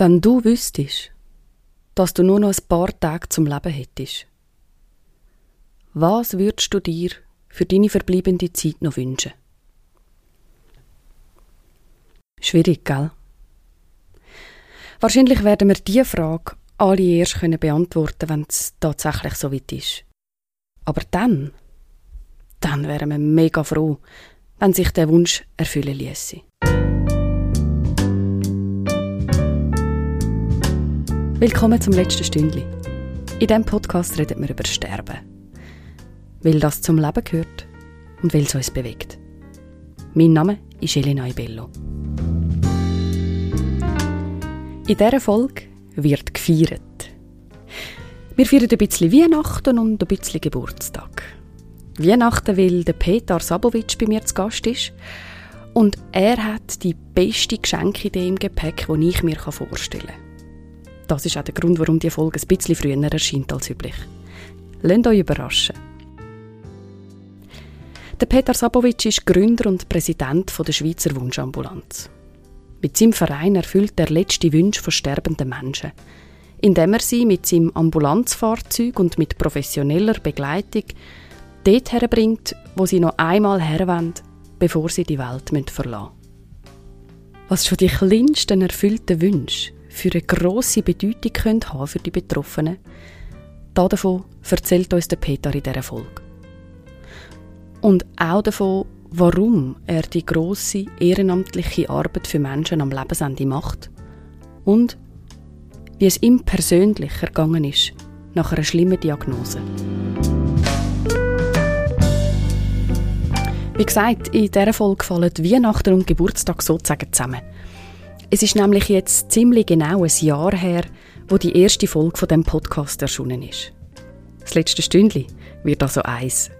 Wenn du wüsstest, dass du nur noch ein paar Tage zum Leben hättest, was würdest du dir für deine verbleibende Zeit noch wünschen? Schwierig, gell? Wahrscheinlich werden wir diese Frage alle erst beantworten können, wenn es tatsächlich so weit ist. Aber dann, dann wären wir mega froh, wenn sich der Wunsch erfüllen ließe. Willkommen zum letzten Stündli. In diesem Podcast redet wir über Sterben. Weil das zum Leben gehört und weil es uns bewegt. Mein Name ist Elena Ibello. In dieser Folge wird gefeiert. Wir feiern ein bisschen Weihnachten und ein bisschen Geburtstag. Weihnachten, weil der Peter Sabowitsch bei mir zu Gast ist und er hat die beste Geschenkidee im Gepäck, die ich mir vorstellen kann. Das ist auch der Grund, warum die Folge ein bisschen früher erscheint als üblich. Lasst euch überraschen. Der Peter Sabowitsch ist Gründer und Präsident der Schweizer Wunschambulanz. Mit seinem Verein erfüllt er letzte Wünsche von sterbenden Menschen, indem er sie mit seinem Ambulanzfahrzeug und mit professioneller Begleitung dort herbringt, wo sie noch einmal herwollen, bevor sie die Welt verlassen müssen. Was schon die kleinsten erfüllten Wünsche für eine grosse Bedeutung können für die Betroffenen, davon erzählt uns der Peter in dieser Folge. Und auch davon, warum er die grosse ehrenamtliche Arbeit für Menschen am Lebensende macht und wie es ihm persönlich ergangen ist nach einer schlimmen Diagnose. Wie gesagt, in dieser Folge fallen Weihnachten und Geburtstag sozusagen zusammen. Es ist nämlich jetzt ziemlich genau ein Jahr her, wo die erste Folge von dem Podcast erschienen ist. Das letzte Stündli wird also eins.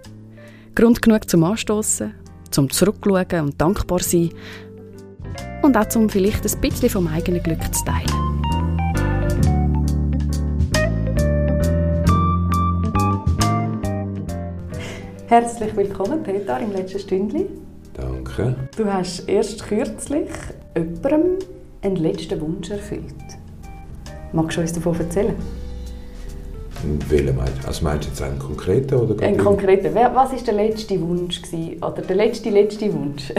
Grund genug zum Anstoßen, zum Zurückschauen und dankbar sein und auch zum vielleicht ein bisschen vom eigenen Glück zu teilen. Herzlich willkommen, Peter, im letzten Stündli. Danke. Du hast erst kürzlich jemandem einen letzten Wunsch erfüllt. Magst du uns davon erzählen? Welchen meinst du? Also meinst du jetzt einen konkreten? Oder einen konkreten. Was war der letzte Wunsch? Gewesen? Oder der letzte, letzte Wunsch?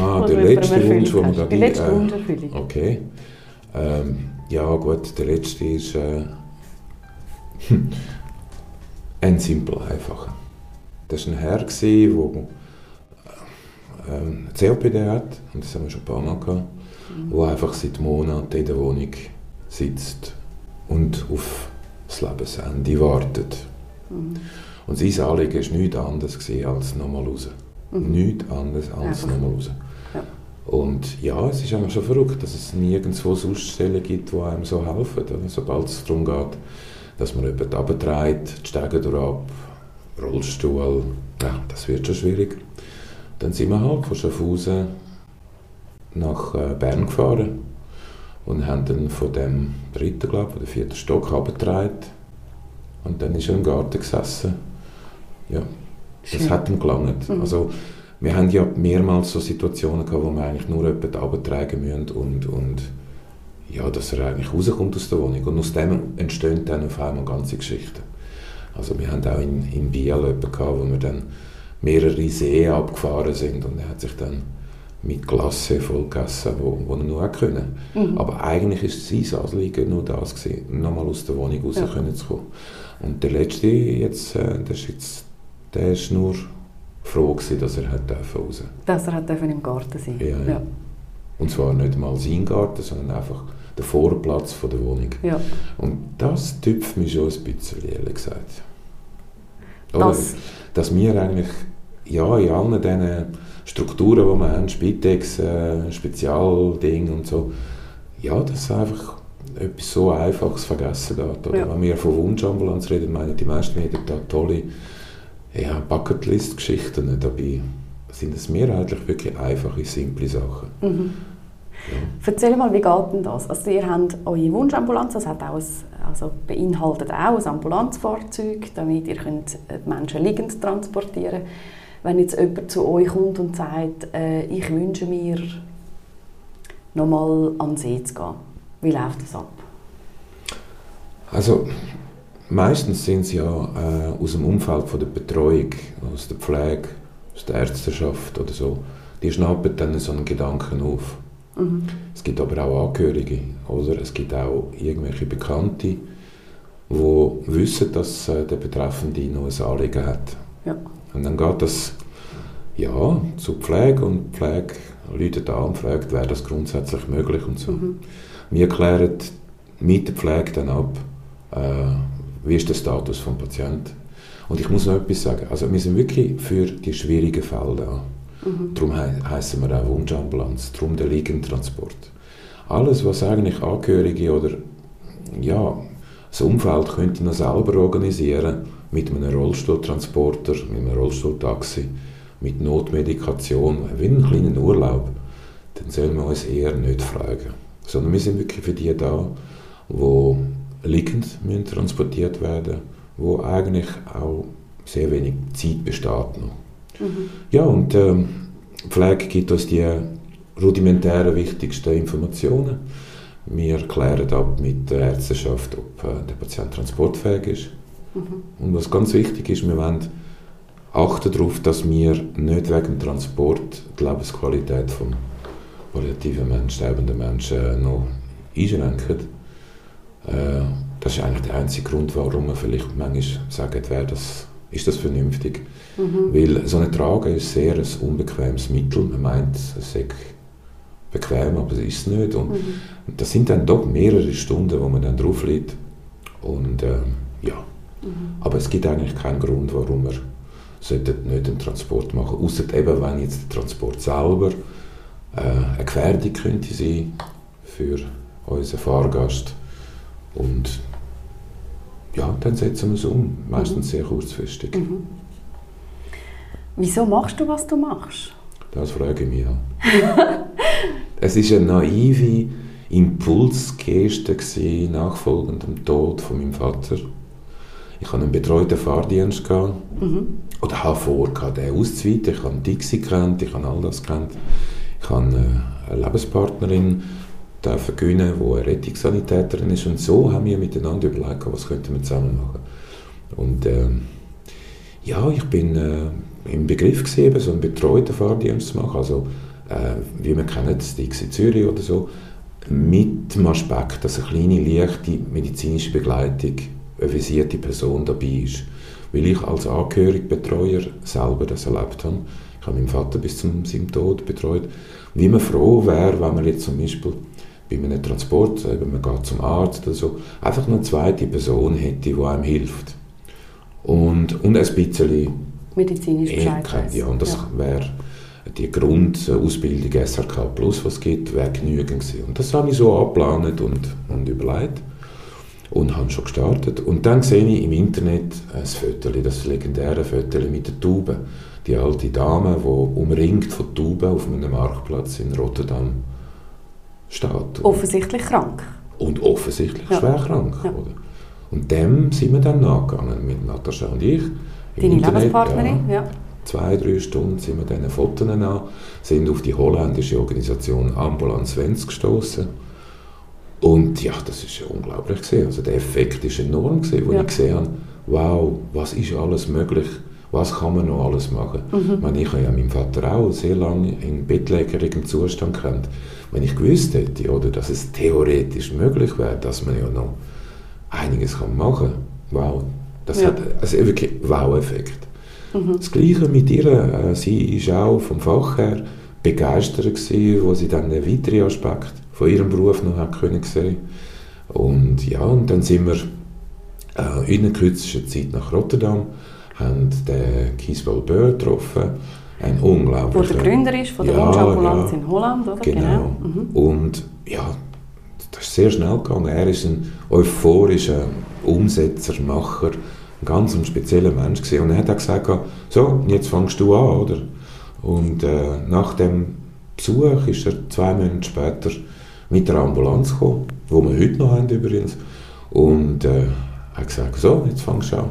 ah, der letzte Wunsch, den man gerade... Die letzte äh, Wunscherfüllung. Okay. Ähm, ja gut, der letzte ist äh, ein simpel, einfacher. Das war ein Herr, der äh, COPD hat, und das haben wir schon ein paar Mal gehabt mhm. wo einfach seit Monaten in der Wohnung sitzt und auf das Lebensende wartet. Mhm. Und sein Anliegen war nichts anderes als nochmal raus. Mhm. Nichts anderes als nochmal raus. Ja. Und ja, es ist einfach schon verrückt, dass es nirgendwo sonst Stellen gibt, die einem so helfen. Sobald es darum geht, dass man jemanden abtreibt, die Stege durch Rollstuhl, ja, das wird schon schwierig. Dann sind wir halt von Schaffhausen nach äh, Bern gefahren und haben dann von dem dritten, glaube oder vierten Stock abgetragen. Und dann ist er im Garten gesessen. Ja, das Schön. hat ihm gelangt. Mhm. Also, wir haben ja mehrmals so Situationen gehabt, wo wir eigentlich nur jemanden abtragen müssen und, und ja, dass er eigentlich rauskommt aus der Wohnung. Und aus dem entstehen dann auf einmal ganze Geschichten. Also wir haben auch in, in Biel jemanden gehabt, wo wir dann mehrere Seen abgefahren sind und er hat sich dann mit Klasse voll gegessen, wo, wo er nur können. Mhm. Aber eigentlich ist sein Anliegen nur das gewesen, nochmal aus der Wohnung raus ja. können zu kommen. Und der letzte jetzt, äh, der ist jetzt, der ist nur froh gewesen, dass er hat raus. Dass er hat im Garten sein. Ja, ja. Und zwar nicht mal sein Garten, sondern einfach der Vorplatz von der Wohnung. Ja. Und das tüpft mich schon ein bisschen, ehrlich gesagt. Oder? Das. Dass wir eigentlich ja, in allen diesen Strukturen, die wir haben, Spitex, äh, Spezialding und so, ja, dass einfach etwas so Einfaches vergessen geht. Oder ja. Wenn wir von Wunschambulanz reden, meinen die meisten jeden Tag tolle ja, Bucketlist-Geschichten. Dabei sind es mehrheitlich wirklich einfache, simple Sachen. Mhm. Ja. Erzähl mal, wie geht denn das? Also ihr habt eure Wunschambulanz, das hat auch ein, also beinhaltet auch ein Ambulanzfahrzeug, damit ihr könnt die Menschen liegend transportieren könnt wenn jetzt jemand zu euch kommt und sagt, äh, ich wünsche mir, nochmal an See zu gehen. Wie läuft das ab? Also meistens sind sie ja äh, aus dem Umfeld von der Betreuung, aus der Pflege, aus der Ärzteschaft oder so. Die schnappen dann so einen Gedanken auf. Mhm. Es gibt aber auch Angehörige, oder? Es gibt auch irgendwelche Bekannte, die wissen, dass äh, der Betreffende noch ein Anliegen hat. Ja. Und dann geht das ja, zur Pflege und die Pflege läutet an und fragt, wäre das grundsätzlich möglich und so. Mhm. Wir klären mit der Pflege dann ab, äh, wie ist der Status des Patienten. Und ich muss noch etwas sagen, also wir sind wirklich für die schwierigen Fälle da. Mhm. Darum he heißen wir auch Wunschambulanz, darum der Liegentransport. Alles, was eigentlich Angehörige oder ja, das Umfeld könnte noch selber organisieren, mit einem Rollstuhltransporter, mit einem Rollstuhltaxi, mit Notmedikation, wie einen kleinen Urlaub, dann sollen wir uns eher nicht fragen. Sondern wir sind wirklich für die da, die liegend müssen transportiert werden wo eigentlich auch sehr wenig Zeit besteht noch. Mhm. Ja, und ähm, Pflege gibt uns die rudimentären wichtigsten Informationen. Wir klären ab mit der Ärzteschaft, ob äh, der Patient transportfähig ist. Mhm. Und was ganz wichtig ist, wir wollen achten darauf, dass wir nicht wegen dem Transport die Lebensqualität vom palliativen Menschen, sterbenden Menschen noch einschränken. Äh, das ist eigentlich der einzige Grund, warum man vielleicht manchmal sagt, wäre das, ist das vernünftig. Mhm. Weil so eine Trage ist sehr ein unbequemes Mittel. Man meint, es sei bequem, aber es ist es nicht. Und mhm. das sind dann doch mehrere Stunden, wo man dann drauf liegt. Und äh, ja, mhm. aber es gibt eigentlich keinen Grund, warum wir sollten nicht einen Transport machen, außer eben, wenn jetzt der Transport selber äh, eine Gefährdung könnte sein für unseren Fahrgast. Und ja, dann setzen wir es um, meistens mhm. sehr kurzfristig. Mhm. Wieso machst du, was du machst? Das frage ich mich auch. es ist eine naive Impulsgeste nachfolgend dem Tod von meinem Vater. Ich hatte einen betreuten Fahrdienst gehabt, mhm. oder habe vor, den auszuweiten. Ich habe Dixie gekannt, ich habe all das gekannt. Ich habe eine Lebenspartnerin dürfen gewinnen, die eine Rettungssanitäterin ist. Und so haben wir miteinander überlegt, was könnten wir zusammen machen. Und äh, ja, ich bin äh, im Begriff gesehen, so einen betreuten Fahrdienst zu machen. Also, äh, wie man kennt, das Dixie Zürich oder so, mit dem Aspekt, dass eine kleine, leichte medizinische Begleitung, eine visierte Person dabei ist. Weil ich als Angehörigbetreuer selber das erlebt habe. Ich habe meinen Vater bis zum seinem Tod betreut. Wie man froh wäre, wenn man jetzt zum Beispiel bei einem Transport, eben man geht zum Arzt oder so, einfach eine zweite Person hätte, die einem hilft. Und, und ein bisschen medizinisch Bescheid Ja, und das ja. wäre die Grundausbildung SRK Plus, was es gibt, wäre genügend gewesen. Und das habe ich so abgeplant und, und überlegt und habe schon gestartet. Und dann sehe ich im Internet ein Foto, das legendäre Foto mit der Taube. Die alte Dame, die umringt von Tauben auf einem Marktplatz in Rotterdam steht. Offensichtlich krank. Und offensichtlich ja. schwer krank. Ja. Oder? Und dem sind wir dann nachgegangen, mit Natascha und ich. Deine Lebenspartnerin, ja. ja. Zwei, drei Stunden sind wir diesen Fotos an, sind auf die holländische Organisation Ambulance Wenz gestoßen. Und ja, das ist unglaublich gesehen. Also der Effekt ist enorm gesehen, wo ja. ich gesehen habe, wow, was ist alles möglich? Was kann man noch alles machen? Mhm. Ich, meine, ich habe ja meinen Vater auch sehr lange in bettlägerigem Zustand kennt wenn ich gewusst hätte, oder, dass es theoretisch möglich wäre, dass man ja noch einiges kann machen kann, wow, das ja. hat also wirklich Wow-Effekt. Mhm. Das Gleiche mit ihr, äh, sie ist auch vom Fach her begeistert gewesen, wo sie dann einen weiteren Aspekt von ihrem Beruf noch hat können sehen. Und ja, und dann sind wir äh, in der kürzesten Zeit nach Rotterdam, haben den Kiesball Böhr getroffen, ein unglaublicher... Wo der Gründer ist von der ja, Wunschambulanz ja, in Holland, oder? Genau. genau. Mhm. Und ja, das ist sehr schnell gegangen. Er ist ein euphorischer Umsetzer, Macher, ein ganz spezieller Mensch gewesen. Und er hat auch gesagt, so, jetzt fängst du an, oder? Und äh, nach dem Besuch ist er zwei Monate später mit der Ambulanz gekommen, die wir heute noch haben übrigens. Und äh, hat gesagt, so, jetzt fängst du an.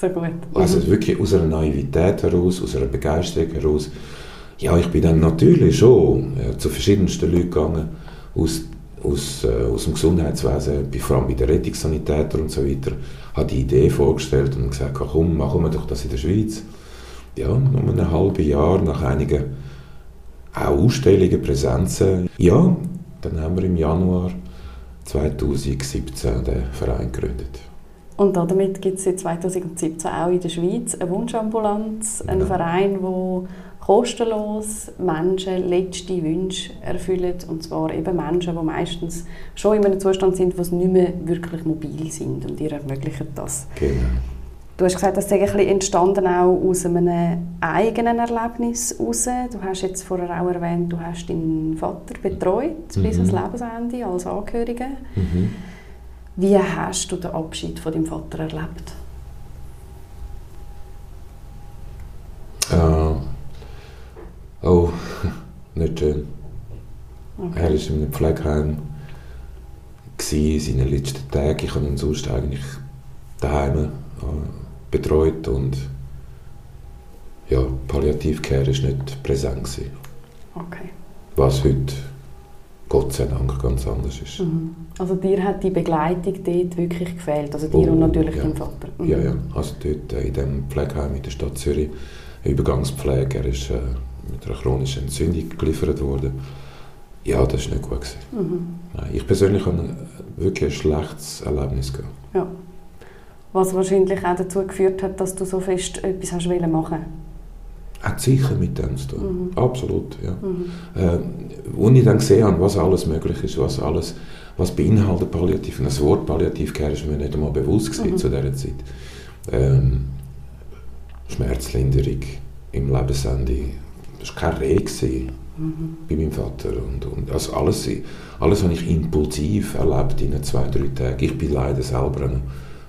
So gut. Also mhm. wirklich aus einer Naivität heraus, aus einer Begeisterung heraus. Ja, ich bin dann natürlich schon äh, zu verschiedensten Leuten gegangen, aus, aus, äh, aus dem Gesundheitswesen, vor allem bei den Rettungssanitätern und so weiter, habe die Idee vorgestellt und gesagt, komm, machen wir doch das in der Schweiz. Ja, um ein halbes Jahr, nach einigen auch Ausstellungen, Präsenzen. Ja, dann haben wir im Januar 2017 den Verein gegründet. Und damit gibt es seit 2017 auch in der Schweiz eine Wunschambulanz, einen ja. Verein, der kostenlos Menschen letzte Wünsche erfüllen. Und zwar eben Menschen, die meistens schon in einem Zustand sind, wo sie nicht mehr wirklich mobil sind. Und ihr ermöglicht das. Genau. Du hast gesagt, das ist ein entstanden auch aus einem eigenen Erlebnis heraus. Du hast jetzt vorher auch erwähnt, du hast deinen Vater betreut mhm. bis ans Lebensende als Angehörige. Mhm. Wie hast du den Abschied von deinem Vater erlebt? Uh, oh, nicht schön. Okay. Er war in einem Pflegeheim, in seinen letzten Tagen. Ich habe ihn sonst eigentlich daheim äh, betreut und ja, Palliativcare war nicht präsent. Okay. Was heute Gott sei Dank ganz anders ist. Mhm. Also dir hat die Begleitung dort wirklich gefehlt, also dir oh, und natürlich ja. dein Vater? Mhm. Ja, ja, also dort äh, in dem Pflegeheim in der Stadt Zürich, Übergangspflege, er ist äh, mit einer chronischen Entzündung geliefert worden. Ja, das war nicht gut. Mhm. Nein, ich persönlich hatte wirklich ein schlechtes Erlebnis. Gehabt. Ja. Was wahrscheinlich auch dazu geführt hat, dass du so fest etwas hast machen hat sicher mit dem zu tun. Mhm. Absolut, ja. Mhm. Äh, ich dann gesehen habe, was alles möglich ist, was alles, was beinhaltet Palliativ, und das Wort Palliativcare ist mir nicht einmal bewusst gewesen mhm. zu dieser Zeit. Ähm, Schmerzlinderung im Lebensende, das war keine Reh mhm. bei meinem Vater. Und, und also alles, alles habe ich impulsiv erlebt in zwei, drei Tagen. Ich bin leider selber noch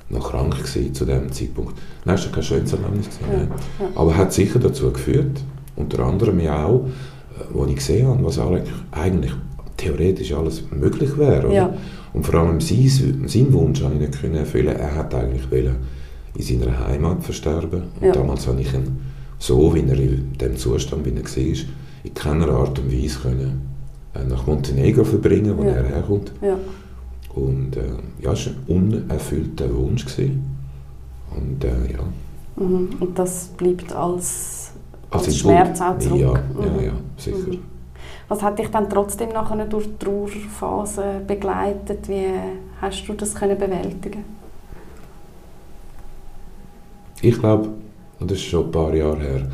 noch krank gewesen zu dem Zeitpunkt. Nein, es war kein schönes Erlebnis. Gewesen, ja. Aber hat sicher dazu geführt, unter anderem ja auch, äh, wo ich gesehen habe, was eigentlich theoretisch alles möglich wäre. Ja. Und vor allem sein, sein Wunsch habe ich nicht können erfüllen. Er hat eigentlich wollen in seiner Heimat versterben. Und ja. damals habe ich ihn so, wie er in dem Zustand wie er war, in keiner Art und Weise können, äh, nach Montenegro verbringen, wo ja. er herkommt. Und äh, ja, es war ein unerfüllter Wunsch. Gewesen. Und äh, ja. Mhm. Und das bleibt als, als, als Schmerz auch zurück? Ja, mhm. ja, ja sicher. Mhm. Was hat dich dann trotzdem nachher durch die Trauerphase begleitet? Wie hast du das können bewältigen Ich glaube, und das ist schon ein paar Jahre her,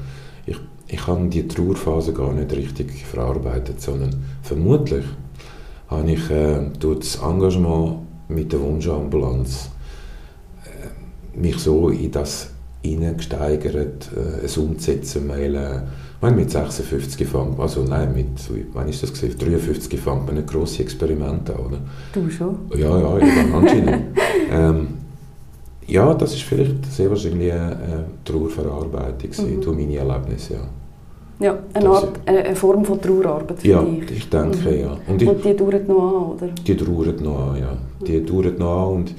ich, ich habe die Trauerphase gar nicht richtig verarbeitet, sondern vermutlich habe ich äh, durch das Engagement mit der Wunschambulanz äh, mich so in das hineingesteigert, äh, es umzusetzen, weil äh, meine, mit 56 fängt also nein, mit, wann ist das gewesen? 53 fängt man nicht grosse Experimente an, oder? Du schon? Ja, ja, ja anscheinend. ähm, ja, das ist vielleicht sehr wahrscheinlich eine, eine Trauerverarbeitung mhm. durch meine Erlebnisse, ja. Ja, eine, Art, eine Form von Trauerarbeit Ja, dich. ich denke, mhm. ja. Und, ich, und, die dauert noch an, oder? Die dauert noch an, ja. Die mhm. dauert noch an und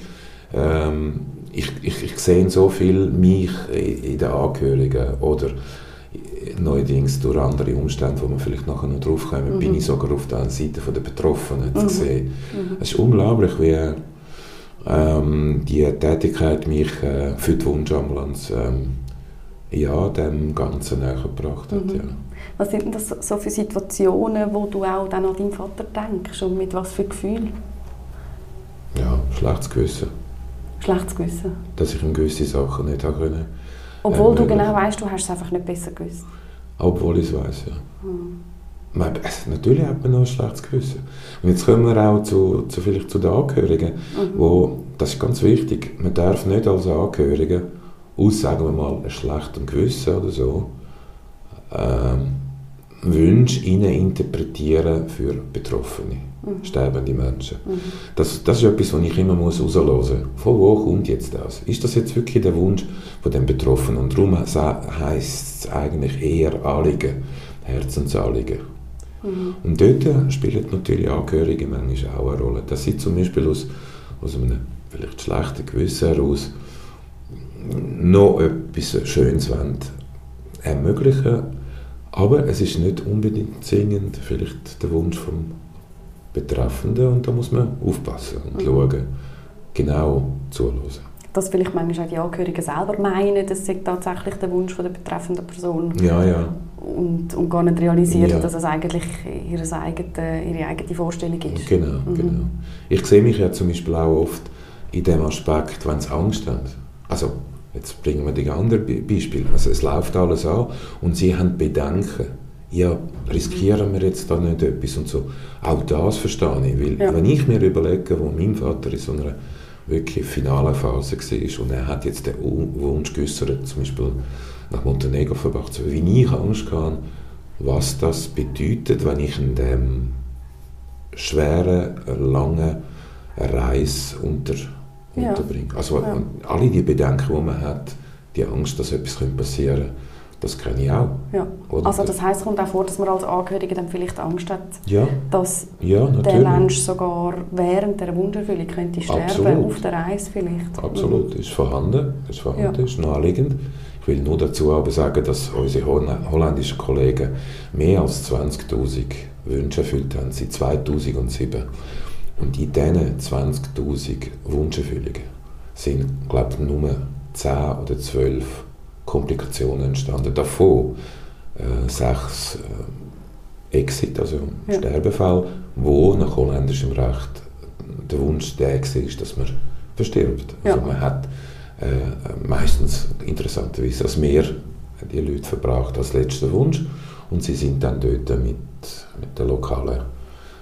ähm, ich, ich, ich sehe so viel mich in den Angehörigen oder neuerdings durch andere Umstände, wo man vielleicht nachher noch drauf kommen, mhm. bin ich sogar auf der Seite der Betroffenen zu mhm. sehen. Mhm. Es ist unglaublich, wie ähm, die Tätigkeit mich äh, für die Wunschambulanz ähm, ja, dem Ganzen näher gebracht hat. Mhm. Ja. Was sind denn das so für Situationen, wo du auch dann an deinen Vater denkst und mit was für Gefühl? Ja, schlechtes Gewissen. Schlechtes Gewissen? Dass ich ihm gewisse Sachen nicht habe können. Obwohl äh, du genau weißt, du hast es einfach nicht besser gewusst. Obwohl ich es weiß, ja. Mhm. Man, natürlich hat man noch ein schlechtes Gewissen. Und jetzt kommen wir auch zu, zu vielleicht zu den Angehörigen, mhm. wo, das ist ganz wichtig, man darf nicht als Angehörige aus, sagen wir mal, einem schlechten Gewissen oder so, ähm, Wünsche interpretieren für Betroffene, mhm. sterbende Menschen. Mhm. Das, das ist etwas, was ich immer muss muss. Von wo kommt jetzt das? Ist das jetzt wirklich der Wunsch von dem Betroffenen? Und darum heisst es eigentlich eher Anliegen, Herzensanliegen. Mhm. Und dort spielen natürlich Angehörige manchmal auch eine Rolle. Dass sie zum Beispiel aus, aus einem vielleicht schlechten Gewissen heraus noch etwas Schönes ermöglichen aber es ist nicht unbedingt zwingend vielleicht der Wunsch vom Betreffenden und da muss man aufpassen und mhm. schauen, genau zuhören. Dass vielleicht manchmal auch die Angehörigen selber meinen, das sei tatsächlich der Wunsch von der betreffenden Person. Ja, ja. Und, und gar nicht realisieren, ja. dass es eigentlich ihre eigene, ihre eigene Vorstellung ist. Genau, mhm. genau. Ich sehe mich ja zum Beispiel auch oft in dem Aspekt, wenn sie Angst haben. Also, jetzt bringen wir die andere Beispiel. Also, es läuft alles an und sie haben Bedenken ja, riskieren wir jetzt da nicht etwas und so. Auch das verstehe ich, weil ja. wenn ich mir überlege, wo mein Vater in so einer wirklich finalen Phase war und er hat jetzt den Wunsch geäußert, zum Beispiel nach Montenegro verbracht zu werden, wie ich Angst hatte, was das bedeutet, wenn ich in dem schweren, langen Reise unter, ja. Also ja. alle die Bedenken, die man hat, die Angst, dass etwas passieren könnte, das kenne ich auch. Ja. Also das heißt, es kommt auch vor, dass man als Angehörige dann vielleicht Angst hat, ja. dass ja, der Mensch sogar während der Wunscherfüllung könnte sterben, Absolut. auf der Reise vielleicht. Absolut, mhm. ist vorhanden, ist vorhanden, ist naheliegend. Ich will nur dazu aber sagen, dass unsere holländischen Kollegen mehr als 20'000 Wünsche erfüllt haben seit 2007. Und in diesen 20'000 Wunscherfüllungen sind, glaube ich, nur 10 oder 12 Komplikationen entstanden. Davon äh, sechs äh, Exit, also ja. Sterbefall, wo nach holländischem Recht der Wunsch der ist, dass man verstirbt. Also ja. man hat äh, meistens interessanterweise als mehr die Leute verbracht als letzter Wunsch und sie sind dann dort mit, mit der lokalen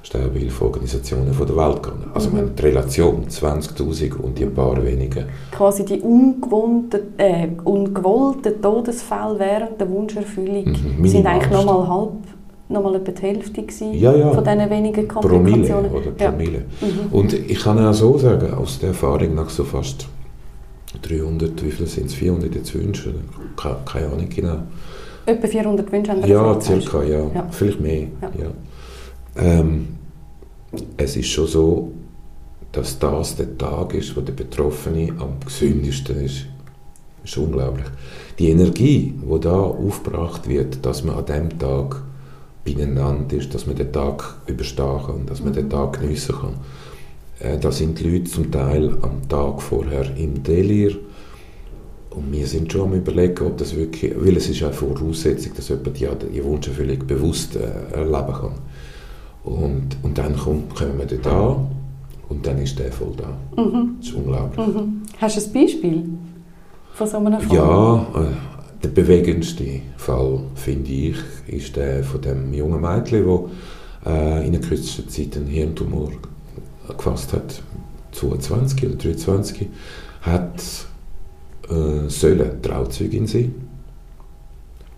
Sterbehilfeorganisationen der Welt gegangen. Also mhm. die Relation 20'000 und die paar wenigen. Quasi die ungewohnten, äh, ungewollten Todesfälle während der Wunscherfüllung mhm. sind eigentlich nochmal halb nochmal etwa die Hälfte ja, ja. von diesen wenigen Komplikationen. Promille, oder Promille. Ja. Mhm. Und ich kann auch so sagen, aus der Erfahrung nach so fast 300, wie viele sind es, 400 jetzt Wünsche, keine, Ahnung genau. Etwa 400 Wünsche haben Ja, circa, ja. ja. Vielleicht mehr, ja. Ähm, es ist schon so, dass das der Tag ist, wo der Betroffene am gesündesten ist. Das ist unglaublich. Die Energie, die da aufgebracht wird, dass man an diesem Tag beieinander ist, dass man den Tag überstehen kann, dass man den mhm. Tag geniessen kann. Äh, da sind die Leute zum Teil am Tag vorher im Delir und wir sind schon am überlegen, ob das wirklich, weil es ist eine Voraussetzung, dass jemand die, die Wunscherfüllung bewusst äh, erleben kann. Und, und dann kommt, kommen wir dort an und dann ist der voll da. Mhm. Das ist unglaublich. Mhm. Hast du ein Beispiel von so einem Fall? Ja, äh, der bewegendste Fall, finde ich, ist der von dem jungen Mädchen, das äh, in der kürzesten Zeit einen Hirntumor gefasst hat, 22 oder 23, hat äh, sollen Trauzeugin sein.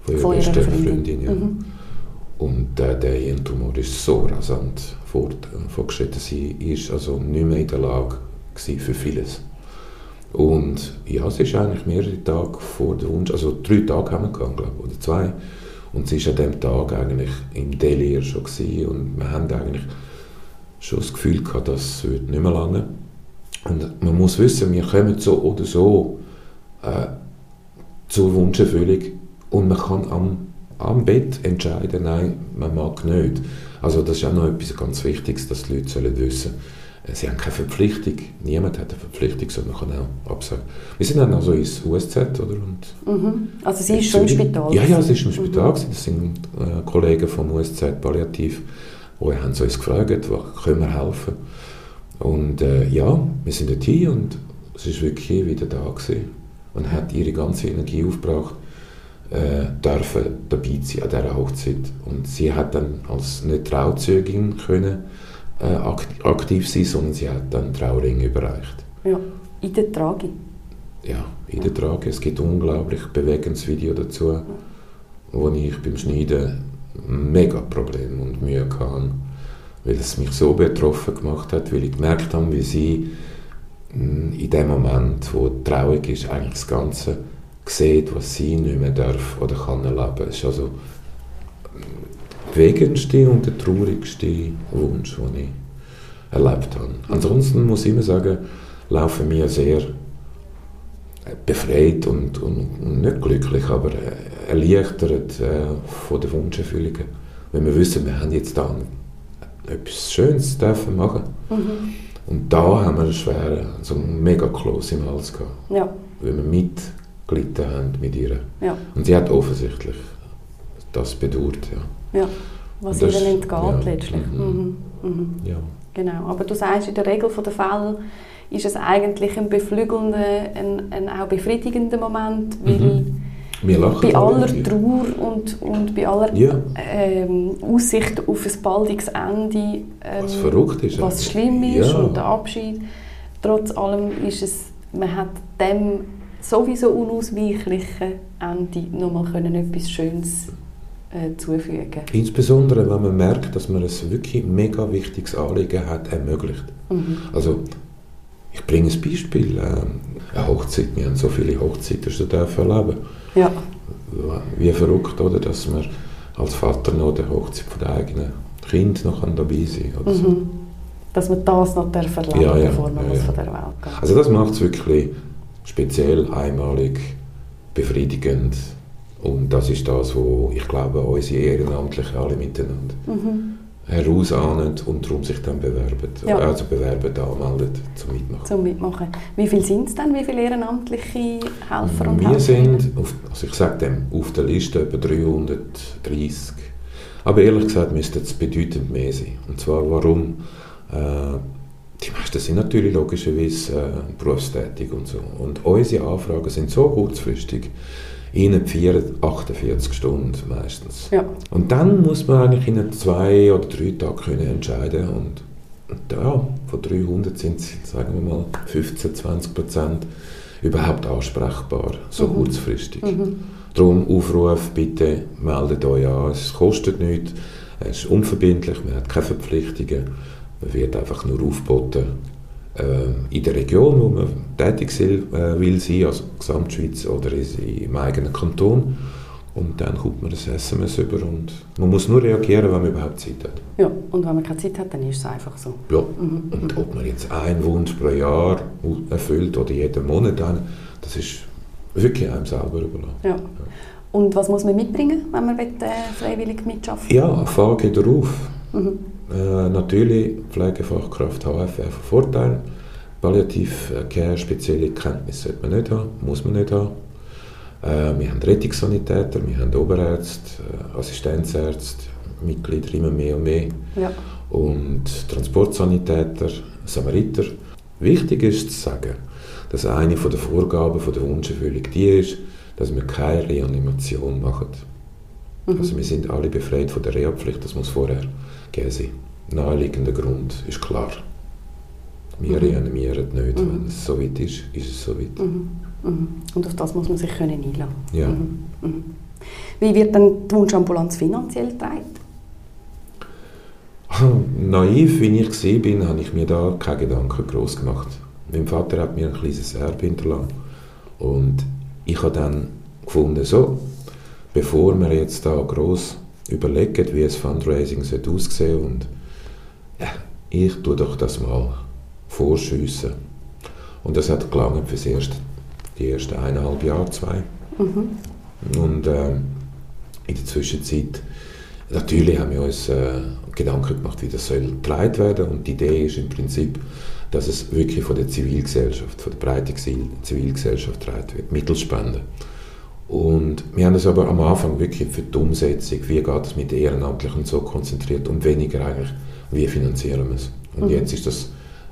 Von ihrer besten Freundin. Freundin ja. Mhm. Und äh, der Hirntumor ist so rasant fort, fortgeschritten. Sie ist also nicht mehr in der Lage für vieles. Und ja, es ist eigentlich mehrere Tage vor dem Wunsch, also drei Tage haben wir glaube ich, oder zwei. Und sie war an diesem Tag eigentlich im Delir schon gewesen und wir haben eigentlich schon das Gefühl gehabt, das wird nicht mehr lange. Und man muss wissen, wir kommen so oder so äh, zur Wunscherfüllung und man kann am am Bett entscheiden, nein, man mag nicht. Also das ist auch noch etwas ganz Wichtiges, dass die Leute sollen wissen äh, Sie haben keine Verpflichtung, niemand hat eine Verpflichtung, sondern kann auch absagen. Wir sind dann also ins USZ, oder? Und mhm. Also sie ist schon im Spital? Ja, ja, sie ist im Spital. Mhm. Das sind äh, Kollegen vom USZ Palliativ, die haben uns gefragt, was können wir helfen. Und äh, ja, wir sind dort hin und es ist wirklich wieder da gewesen und hat ihre ganze Energie aufgebracht äh, dürfen dabei sein an dieser Hochzeit. Und sie hat dann als nicht Trauzeugin können, äh, aktiv sein, sondern sie hat dann Trauring überreicht. Ja, in der Trage. Ja, in der Trage. Es gibt ein unglaublich bewegendes Video dazu, wo ich beim Schneiden mega Probleme und Mühe hatte, weil es mich so betroffen gemacht hat, weil ich gemerkt habe, wie sie mm, in dem Moment, wo die Trauung ist, eigentlich das Ganze sieht, was sie nicht mehr darf oder kann erleben. Es ist also der bewegendste und der traurigste Wunsch, den ich erlebt habe. Ansonsten muss ich immer sagen, laufen wir sehr befreit und, und, nicht glücklich, aber erleichtert äh, von den Wunscherfüllungen. Wenn wir wissen, wir haben jetzt da etwas Schönes dürfen machen. Mhm. Und da haben wir einen schweren, so einen mega Kloß im Hals gehabt. Ja. Weil wir mitgelitten haben mit ihr. Ja. Und sie hat offensichtlich das bedauert, ja. Ja, was ihr entgeht ja. letztlich. Mhm. Mhm. Mhm. Ja. Genau, aber du sagst, in der Regel der Fälle ist es eigentlich ein beflügelnder, ein, ein auch befriedigender Moment, weil mhm. bei aller Trauer und, und bei aller ja. ähm, Aussicht auf ein baldiges Ende, ähm, was verrückt ist, was schlimm ist ja. und der Abschied, trotz allem ist es, man hat dem sowieso unausweichlichen Ende nochmal können etwas Schönes äh, zufügen. Insbesondere, wenn man merkt, dass man ein wirklich mega wichtiges Anliegen hat, ermöglicht. Mhm. Also, ich bringe ein Beispiel. Äh, eine Hochzeit, wir haben so viele Hochzeiten schon erleben. Ja. Wie verrückt, oder, dass man als Vater noch der Hochzeit von der eigenen Kind noch dabei sein kann. Mhm. So. Dass man das noch erleben ja, ja, bevor man ja, ja. von der Welt geht. Also das macht es wirklich speziell, einmalig, befriedigend und das ist das, wo ich glaube, unsere Ehrenamtlichen alle miteinander mhm. herausahnen und darum sich dann bewerben, ja. also bewerben, anmelden zum Mitmachen. Zum Mitmachen. Wie viele sind es denn? Wie viele ehrenamtliche Helfer und Wir sind, auf, also ich sage dem, auf der Liste etwa 330. Aber ehrlich gesagt müsste es bedeutend mehr sein. Und zwar warum? Äh, die meisten sind natürlich logischerweise äh, berufstätig und so. Und unsere Anfragen sind so kurzfristig, in 48 Stunden meistens. Ja. Und dann muss man eigentlich in zwei oder drei Tagen können entscheiden und, und ja, von 300 sind es, sagen wir mal, 15, 20 Prozent überhaupt ansprechbar, so mhm. kurzfristig. Mhm. Darum Aufruf, bitte meldet euch an, es kostet nichts, es ist unverbindlich, man hat keine Verpflichtungen, man wird einfach nur aufgeboten, äh, in der Region, wo man tätig will, äh, will sein, also Gesamtschweiz oder im eigenen Kanton. Und dann kommt man das SMS über und man muss nur reagieren, wenn man überhaupt Zeit hat. Ja, und wenn man keine Zeit hat, dann ist es einfach so. Ja, mhm. und ob man jetzt einen Wunsch pro Jahr erfüllt oder jeden Monat, dann, das ist wirklich einem selber überlassen. Ja. Und was muss man mitbringen, wenn man will, äh, freiwillig mitschaffen Ja, Erfahrung darauf. Mhm. Äh, natürlich Pflegefachkraft HFR von Vorteil. Palliativcare, spezielle Kenntnisse sollte man nicht haben, muss man nicht haben. Äh, wir haben Rettungssanitäter, wir haben Oberärzte, äh, Assistenzärzte, Mitglieder immer mehr und mehr. Ja. Und Transportsanitäter, Samariter. Wichtig ist zu sagen, dass eine der Vorgaben von der Wunscherfüllung die ist, dass wir keine Reanimation machen. Mhm. Also wir sind alle befreit von der Rehabpflicht, das muss vorher gegeben sein. Naheliegender Grund ist klar. Wir mhm. reanimieren nicht. Mhm. Wenn es so weit ist, ist es so weit. Mhm. Mhm. Und auf das muss man sich können einlassen ja. Mhm. Mhm. Wie wird dann die Wunschambulanz finanziell getragen? Naiv, wie ich war, bin, habe ich mir da keine Gedanken groß gemacht. Mein Vater hat mir ein kleines Erbe hinterlassen. Und ich habe dann gefunden, so, bevor wir jetzt da groß überlegen, wie ein Fundraising aussehen und ja, ich tue doch das mal vorschiessen. Und das hat gelangt fürs erste, die ersten eineinhalb Jahre, zwei. Mhm. Und äh, in der Zwischenzeit, natürlich haben wir uns äh, Gedanken gemacht, wie das soll geleitet werden und die Idee ist im Prinzip, dass es wirklich von der Zivilgesellschaft, von der breiten Zivilgesellschaft geleitet wird, Mittelspenden. Und wir haben uns aber am Anfang wirklich für die Umsetzung, wie geht es mit Ehrenamtlichen so konzentriert und weniger eigentlich, wie finanzieren wir es. Und mhm. jetzt ist das,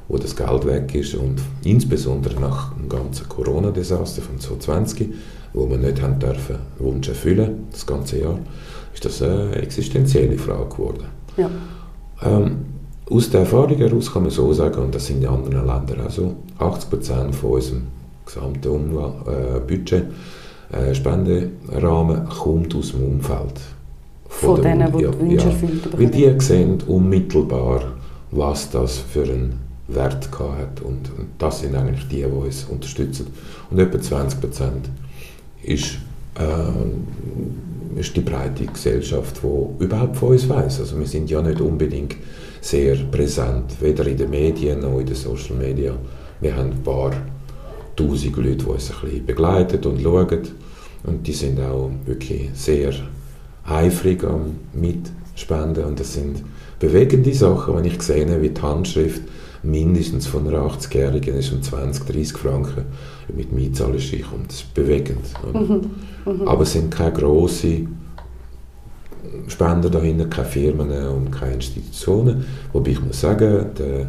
wo das Geld weg ist und insbesondere nach dem ganzen Corona-Desaster von 2020, wo wir nicht haben dürfen Wunsch erfüllen, das ganze Jahr, ist das eine existenzielle Frage geworden. Ja. Ähm, aus der Erfahrung heraus kann man so sagen, und das sind in anderen Ländern auch so, 80% von unserem gesamten Umwelt, äh, Budget äh, Spenderahmen kommt aus dem Umfeld. Von, von denen, die ja, die Wünsche ja, erfüllt Weil die sehen unmittelbar, was das für einen Wert hat und, und das sind eigentlich die, die uns unterstützen. Und etwa 20 Prozent ist, äh, ist die breite Gesellschaft, die überhaupt von uns weiß. Also wir sind ja nicht unbedingt sehr präsent, weder in den Medien noch in den Social Media. Wir haben ein paar tausend Leute, die uns ein bisschen begleiten und schauen. Und die sind auch wirklich sehr eifrig am Mitspenden. Und das sind bewegende Sachen, wenn ich sehe, wie die Handschrift mindestens von einer 80-Jährigen ist um 20, 30 Franken mit Mietzahlenschicht und das ist bewegend. Mhm. Mhm. Aber es sind keine grossen Spender dahinter, keine Firmen und keine Institutionen. Wobei ich muss sagen, der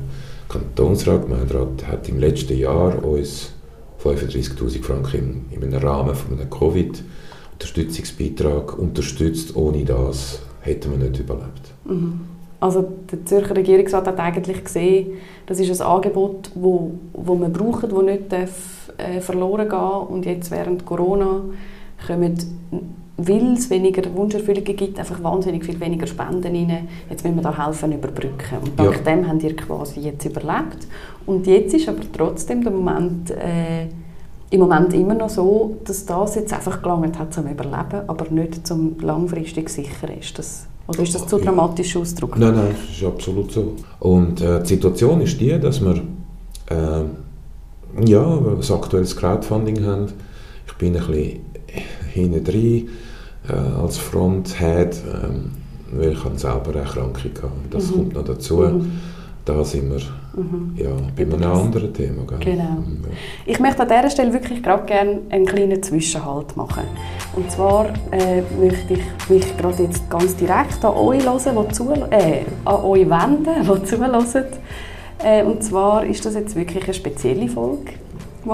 Kantonsrat, Gemeinderat hat im letzten Jahr uns 35'000 Franken im, im Rahmen von einem Covid-Unterstützungsbeitrag unterstützt. Ohne das hätten wir nicht überlebt. Mhm. Also der Zürcher Regierungsrat hat eigentlich gesehen, das ist ein Angebot, wo, wo man braucht, das nicht darf, äh, verloren gehen Und jetzt während Corona kommen, weil es weniger Wunscherfüllungen gibt, einfach wahnsinnig viel weniger Spenden rein. Jetzt müssen wir da helfen, überbrücken. Und dank ja. dem haben die quasi jetzt überlebt. Und jetzt ist aber trotzdem der Moment... Äh, im Moment immer noch so, dass das jetzt einfach gelangt hat zum Überleben, aber nicht zum langfristig sicher ist. Das oder ist das zu dramatisch Ausdruck? Nein, nein, das ist absolut so. Und äh, die Situation ist die, dass wir äh, ja, ein aktuelles Crowdfunding haben. Ich bin ein bisschen hinten drin äh, als Fronthead, äh, weil ich selber eine Erkrankung habe. Das mhm. kommt noch dazu. Mhm. Da sind wir Mhm. Ja, bei einem das. anderen Thema. Gell? Genau. Mhm, ja. Ich möchte an dieser Stelle wirklich gerade gerne einen kleinen Zwischenhalt machen. Und zwar äh, möchte ich mich gerade jetzt ganz direkt an euch hören, die zu, äh, an euch wenden, die zuhören. Äh, und zwar ist das jetzt wirklich eine spezielle Folge,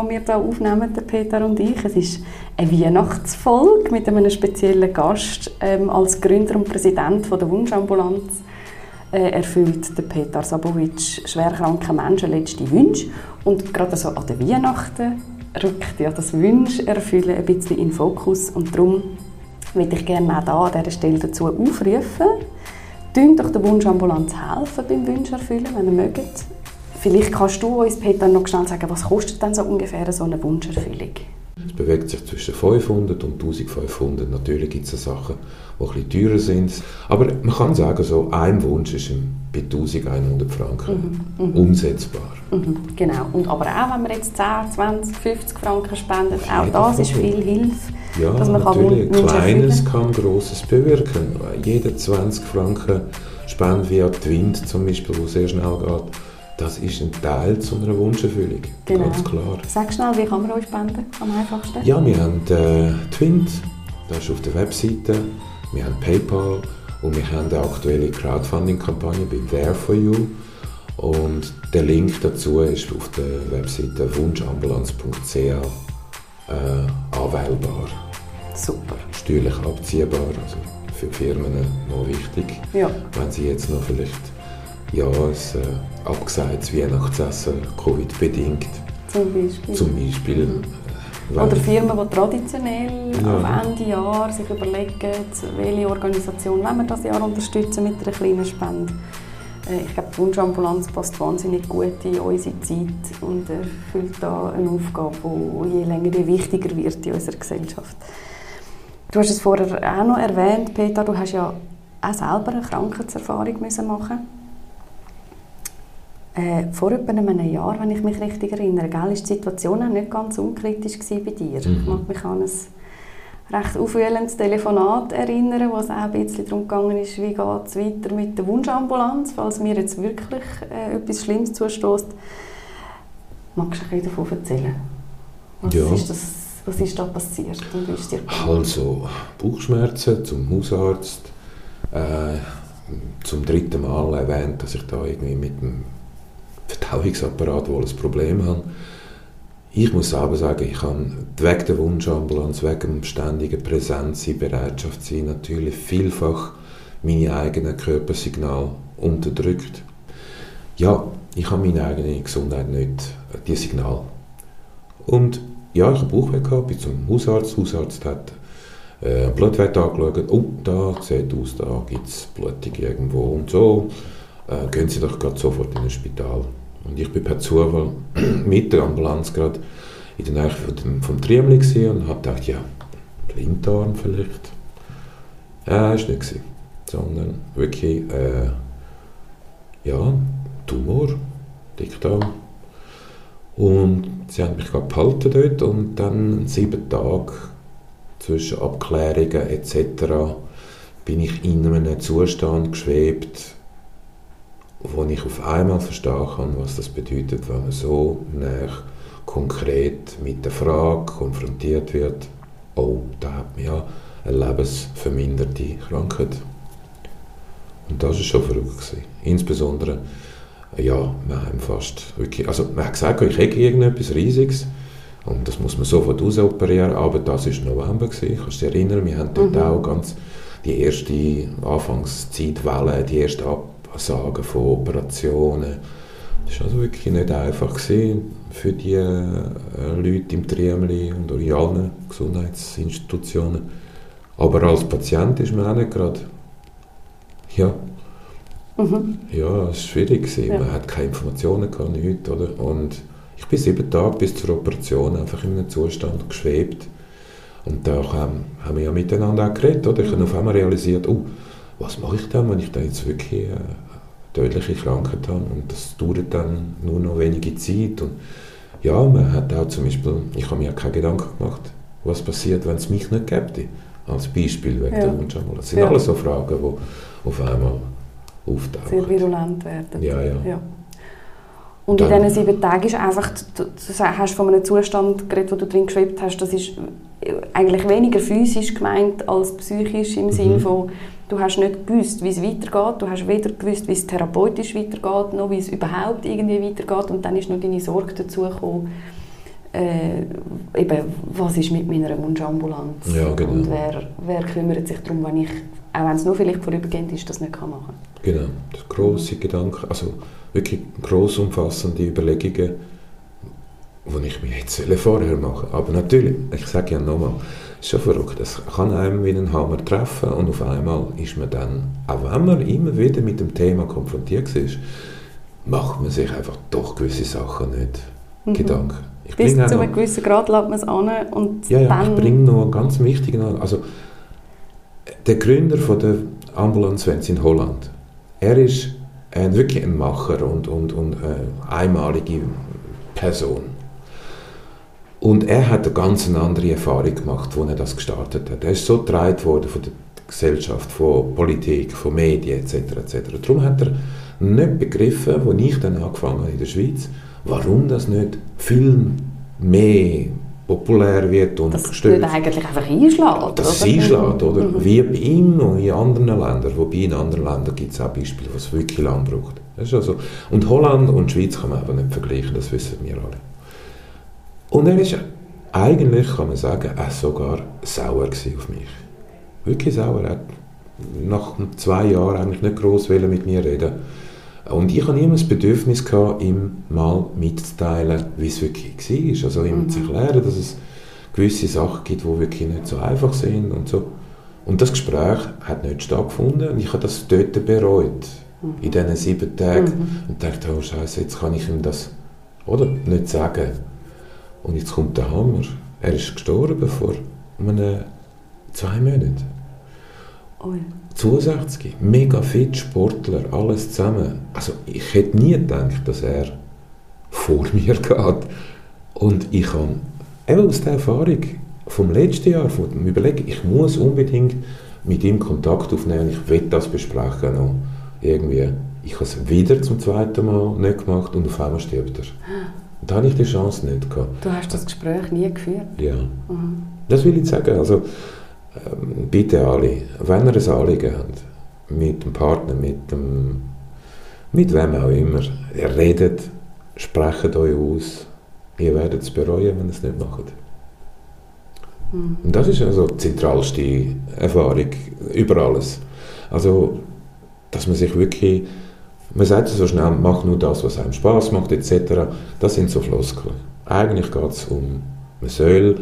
die wir hier aufnehmen, der Peter und ich. Es ist eine Weihnachtsfolge mit einem speziellen Gast ähm, als Gründer und Präsident von der Wunschambulanz äh, erfüllt der Peter Sabovic schwerkranken Menschen letzte Wünsche. Und gerade so an den Weihnachten rückt ja das Wünscherfüllen ein bisschen in den Fokus. Und darum würde ich gerne auch hier an dieser Stelle dazu aufrufen, Tönt doch der Wunschambulanz helfen beim Wünscherfüllen, wenn ihr mögt. Vielleicht kannst du uns, Peter, noch schnell sagen, was kostet denn so ungefähr so eine Wunscherfüllung? Es bewegt sich zwischen 500 und 1500. Natürlich gibt es Sachen, die ein bisschen teurer sind. Aber man kann sagen, so ein Wunsch ist bei 1100 Franken mhm, mhm. umsetzbar. Mhm, genau. Und aber auch, wenn man jetzt 10, 20, 50 Franken spendet, auch das ist viel Hilfe. Ja, dass man natürlich. Kann Kleines kann Grosses bewirken. Jeder 20 Franken Spende via Twint zum Beispiel, wo sehr schnell geht, das ist ein Teil zu einer Wunscherfüllung. Genau. Ganz klar. Sag schnell, wie kann man euch spenden am einfachsten? Ja, wir haben äh, Twint, das ist auf der Webseite wir haben PayPal und wir haben eine aktuelle Crowdfunding-Kampagne bei There for You. Und der Link dazu ist auf der Webseite wunschambulanz.ch äh, anwählbar. Super. Steuerlich abziehbar, also für Firmen noch wichtig. Ja. Wenn sie jetzt noch vielleicht ja, ein äh, abgesagtes Weihnachtsessen Covid-bedingt zum Beispiel, zum Beispiel mhm. Oder Firmen, die traditionell ja. auf Ende Jahr sich überlegen, welche Organisation wollen wir das Jahr unterstützen mit einer kleinen Spende. Äh, ich glaube, die Wunschambulanz passt wahnsinnig gut in unsere Zeit und erfüllt da eine Aufgabe, die je länger je wichtiger wird in unserer Gesellschaft. Du hast es vorher auch noch erwähnt, Peter, du hast ja auch selber eine Krankheitserfahrung müssen machen äh, vor etwa einem Jahr, wenn ich mich richtig erinnere, gell, ist die Situation auch nicht ganz unkritisch bei dir. Mhm. Ich mag mich an ein recht aufwühlendes Telefonat erinnern, wo es auch ein bisschen darum gegangen ist, wie geht es weiter mit der Wunschambulanz, falls mir jetzt wirklich äh, etwas Schlimmes zustößt. Magst du ein bisschen davon erzählen? Was, ja. ist das, was ist da passiert und wie ist dir Also Bauchschmerzen zum Hausarzt, äh, zum dritten Mal erwähnt, dass ich da irgendwie mit dem Verdauungsapparat wohl ein Problem haben. Ich muss aber sagen, ich habe wegen der Wunschambulanz, wegen dem ständigen Präsenz Bereitschaft sein, natürlich vielfach meine eigenen Körpersignale unterdrückt. Ja, ich habe meine eigene Gesundheit nicht, äh, die Signal. Und ja, ich habe Bauchweh gehabt, bin zum Hausarzt. Der Hausarzt hat äh, Blutwert angeschaut. Oh, da sieht aus, da gibt es Blutung irgendwo und so äh, gehen Sie doch gerade sofort in ein Spital. Und ich bin per Zufall mit der Ambulanz gerade in der Nähe vom, vom Triemli und habe gedacht, ja, Blinddarm vielleicht. Ja, ist nicht gewesen, sondern wirklich, äh, ja, Tumor, Dickdarm. Und sie haben mich gerade behalten dort und dann sieben Tage zwischen Abklärungen etc. bin ich in einem Zustand geschwebt, wo ich auf einmal verstehen kann, was das bedeutet, wenn man so nah konkret mit der Frage konfrontiert wird, oh, da hat man ja eine lebensverminderte Krankheit. Und das war schon verrückt. Gewesen. Insbesondere, ja, wir haben fast wirklich, also man hat gesagt, ich hätte irgendetwas Riesiges und das muss man sofort ausoperieren, aber das war November, gewesen. kannst du dich erinnern, wir haben dort mhm. auch ganz die erste Anfangszeitwelle, die ersten Absagen von Operationen. Das war also wirklich nicht einfach gewesen für die äh, Leute im Triemli und in allen Gesundheitsinstitutionen. Aber als Patient ist man auch nicht gerade, ja, mhm. ja, es war schwierig Ja. Man hat keine Informationen, gehabt, nichts, oder? Und ich bin sieben Tage bis zur Operation einfach in einem Zustand geschwebt. Und da haben, haben wir ja miteinander auch geredet, oder? Ich habe auf einmal realisiert, oh, was mache ich dann, wenn ich da jetzt wirklich eine tödliche Krankheit habe und das dauert dann nur noch wenige Zeit und ja, man hat auch zum Beispiel, ich habe mir keine Gedanken gemacht, was passiert, wenn es mich nicht gäbe, als Beispiel wegen ja. der Wunschambulanz. Das sind ja. alles so Fragen, die auf einmal auftauchen. Sehr virulent werden. Ja, ja. ja. Und in diesen sieben Tagen ist einfach, du, hast von einem Zustand geredet, wo du drin geschwebt hast, das ist eigentlich weniger physisch gemeint als psychisch im mhm. Sinne von, du hast nicht gewusst, wie es weitergeht, du hast weder gewusst, wie es therapeutisch weitergeht, noch wie es überhaupt irgendwie weitergeht. Und dann ist noch deine Sorge dazu gekommen, äh, eben, was ist mit meiner Wunschambulanz ja, genau. und wer, wer kümmert sich darum, wenn ich, auch wenn es nur vielleicht vorübergehend ist, das nicht kann machen kann. Genau, das grosse Gedanken, also wirklich gross umfassende Überlegungen, die ich mir jetzt vorher machen Aber natürlich, ich sage ja nochmal, es ist schon verrückt, es kann einem wie ein Hammer treffen und auf einmal ist man dann, auch wenn man immer wieder mit dem Thema konfrontiert ist, macht man sich einfach doch gewisse Sachen nicht mhm. Gedanken. Ich Bis zu einem gewissen Grad lässt man es an und ja, ja, dann... ich bringe noch einen ganz wichtigen an. Also, der Gründer von der Ambulance Vents in Holland, er ist ein, wirklich ein Macher und, und, und äh, einmalige Person. Und er hat eine ganz andere Erfahrung gemacht, als er das gestartet hat. Er ist so getragen worden von der Gesellschaft, von Politik, von Medien etc. etc. Darum hat er nicht begriffen, als ich dann angefangen habe in der Schweiz, warum das nicht viel mehr populär wird und das gestört. Das eigentlich einfach einschlägt, Das oder? einschlägt, oder? Mhm. Wie bei ihm und in anderen Ländern. Wobei in anderen Ländern gibt es auch Beispiele, was wirklich lang braucht. Das ist also, und Holland und Schweiz kann man aber nicht vergleichen, das wissen wir alle. Und er ist eigentlich, kann man sagen, auch sogar sauer auf mich. Wirklich sauer. Er hat nach zwei Jahren eigentlich nicht gross mit mir reden und ich hatte immer das Bedürfnis, gehabt, ihm mal mitzuteilen, wie es wirklich war. Also ihm mhm. zu erklären, dass es gewisse Sachen gibt, die wirklich nicht so einfach sind und so. Und das Gespräch hat nicht stattgefunden und ich habe das dort bereut, mhm. in diesen sieben Tagen. Mhm. Und dachte, oh Scheiße, jetzt kann ich ihm das oder, nicht sagen. Und jetzt kommt der Hammer. Er ist gestorben vor einem, zwei Monaten. Oh ja. 62, mega fit Sportler, alles zusammen. Also ich hätte nie gedacht, dass er vor mir geht. Und ich habe eben aus der Erfahrung vom letzten Jahr, von dem Überlegen, ich muss unbedingt mit ihm Kontakt aufnehmen, ich will das besprechen noch irgendwie. Ich habe es wieder zum zweiten Mal nicht gemacht und auf einmal stirbt er. Da habe ich die Chance nicht gehabt. Du hast das Gespräch nie geführt? Ja. Mhm. Das will ich sagen. Also, ähm, bitte alle, wenn ihr ein Anliegen habt, mit dem Partner, mit, dem, mit wem auch immer, ihr redet, sprecht euch aus, ihr werdet es bereuen, wenn ihr es nicht macht. Mhm. Und das ist also die zentralste Erfahrung über alles. Also, dass man sich wirklich, man sagt so schnell, mach nur das, was einem Spaß macht, etc. Das sind so Floskeln. Eigentlich geht es um, man soll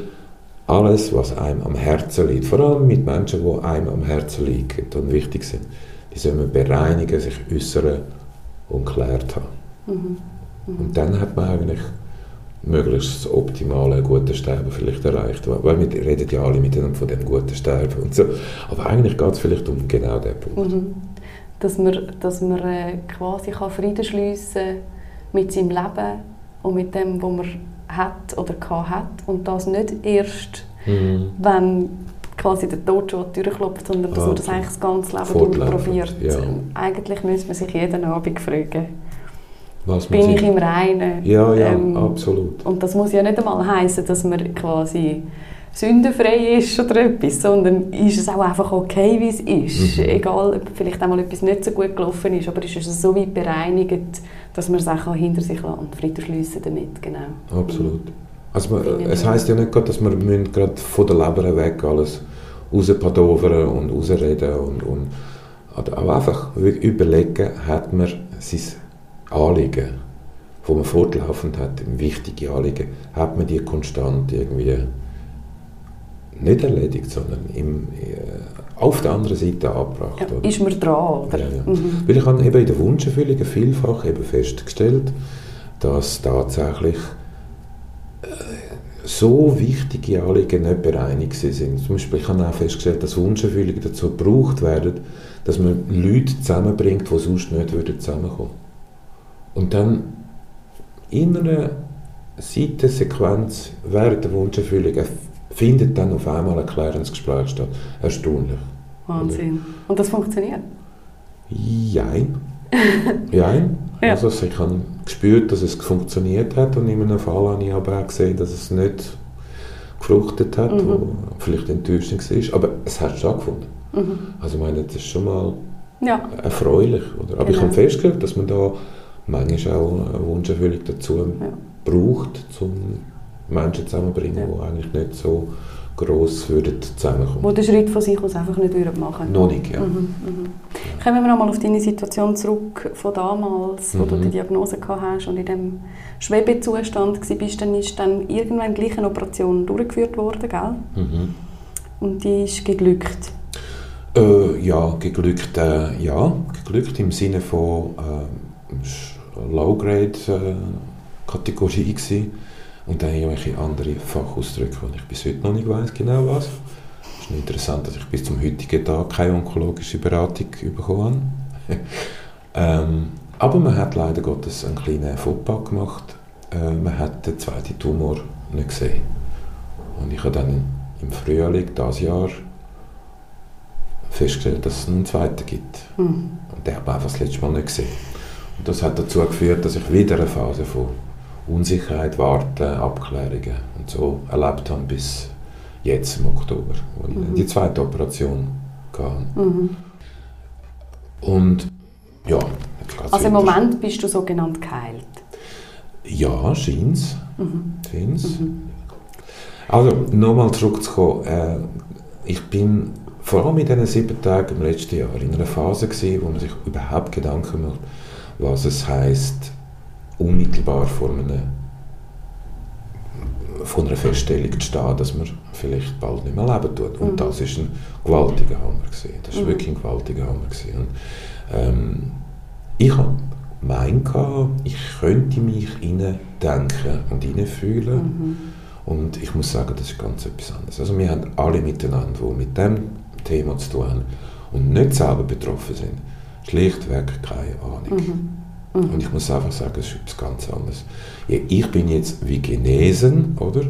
alles, was einem am Herzen liegt, vor allem mit Menschen, die einem am Herzen liegen und wichtig sind, die sollen wir bereinigen, sich äußern und klärt haben. Mhm. Mhm. Und dann hat man eigentlich möglichst das optimale gute Sterben vielleicht erreicht. Weil wir reden ja alle miteinander von dem guten Sterben und so. Aber eigentlich geht es vielleicht um genau den Punkt. Mhm. Dass man, dass man äh, quasi kann Frieden schliessen mit seinem Leben und mit dem, was man hat oder hat und das nicht erst, mhm. wenn quasi der Tod schon an die Tür klopft, sondern dass Ah, man das okay. eigentlich das ganze Leben Fortlaufend, probiert. ja. Eigentlich müsste man sich jeden Abend fragen, Was bin ich im Reinen? Ja, ja, Ähm, absolut. Und das muss ja nicht einmal heißen, dass man quasi sündenfrei ist oder etwas, sondern ist es auch einfach okay, wie es ist. Mhm. Egal, ob vielleicht einmal etwas nicht so gut gelaufen ist, aber ist es so weit bereinigt, dass man es auch hinter sich lassen und Frieden schliessen damit, genau. Absolut. Also man, es heisst ja nicht gerade, dass wir müssen gerade von der Leber weg alles rauspadovern und rausreden und, und aber auch einfach überlegen, hat man sein Anliegen, das man fortlaufend hat, wichtige Anliegen, hat man die konstant irgendwie nicht erledigt, sondern im, äh, auf der anderen Seite angebracht. Ja, oder? ist man dran, oder? Ja, ja. Mhm. Weil ich habe eben in der Wunscherfüllung vielfach eben festgestellt, dass tatsächlich äh, so wichtige Anliegen nicht bereinigt sind. Zum Beispiel, ich habe auch festgestellt, dass Wunscherfüllungen dazu gebraucht werden, dass man Leute zusammenbringt, die sonst nicht würden zusammenkommen Und dann in einer Seitensequenz während der Wunscherfüllung erf- findet dann auf einmal ein klärendes Gespräch statt. Erstaunlich. Wahnsinn. Und das funktioniert? Jein. Jein. Ja. Also ich habe gespürt, dass es funktioniert hat und in einem Fall habe ich aber auch gesehen, dass es nicht gefruchtet hat, Mhm. wo vielleicht enttäuschend war. Aber es hat stattgefunden. Mhm. Also ich meine, das ist schon mal Ja. erfreulich. Oder? Aber ich Genau. habe festgestellt, dass man da manchmal auch eine Wunscherfüllung dazu Ja. braucht, um Menschen zusammenzubringen, Ja. die eigentlich nicht so gross würden zusammenkommen. Wo den Schritt von sich aus einfach nicht würden machen Noch nicht, ja. Mhm, mhm. Kommen wir nochmal auf deine Situation zurück von damals, wo du Mhm. die Diagnose gehabt hast und in dem Schwebezustand warst, dann ist dann irgendwann gleich eine Operation durchgeführt worden, gell? Mhm. Und die ist geglückt. Äh, ja, geglückt, äh, ja, geglückt im Sinne von äh, Low-Grade-Kategorie gewesen. Und dann irgendwelche andere Fachausdrücke, die ich bis heute noch nicht weiß genau was. Es ist noch interessant, dass ich bis zum heutigen Tag keine onkologische Beratung bekommen habe. ähm, aber man hat leider Gottes einen kleinen Fauxpas gemacht. Äh, man hat den zweiten Tumor nicht gesehen. Und ich habe dann im Frühling dieses Jahr festgestellt, dass es einen zweiten gibt. Mhm. Und den habe ich einfach das letzte Mal nicht gesehen. Und das hat dazu geführt, dass ich wieder eine Phase von Unsicherheit, Warten, Abklärungen und so erlebt habe bis jetzt im Oktober, wo ich Mhm. die zweite Operation hatte. Mhm. Und ja, Also im. Moment bist du sogenannt geheilt. Ja, scheint's. Mhm. Scheint's. Mhm. Also, nochmal zurückzukommen. Äh, ich bin vor allem in diesen sieben Tagen im letzten Jahr in einer Phase gewesen, wo man sich überhaupt Gedanken macht, was es heisst, unmittelbar vor, einem, vor einer Feststellung zu stehen, dass man vielleicht bald nicht mehr leben tut. Und Mhm. das ist ein gewaltiger Hammer gewesen. Das ist Mhm. wirklich ein gewaltiger Hammer gewesen. Und, ähm, ich habe mein ich könnte mich denken und hineinfühlen. Mhm. Und ich muss sagen, das ist ganz etwas anderes. Also wir haben alle miteinander, die mit dem Thema zu tun haben und nicht selber betroffen sind, schlichtweg keine Ahnung. Mhm. Mhm. Und ich muss einfach sagen, es ist etwas ganz anderes. Ja, ich bin jetzt wie genesen, oder?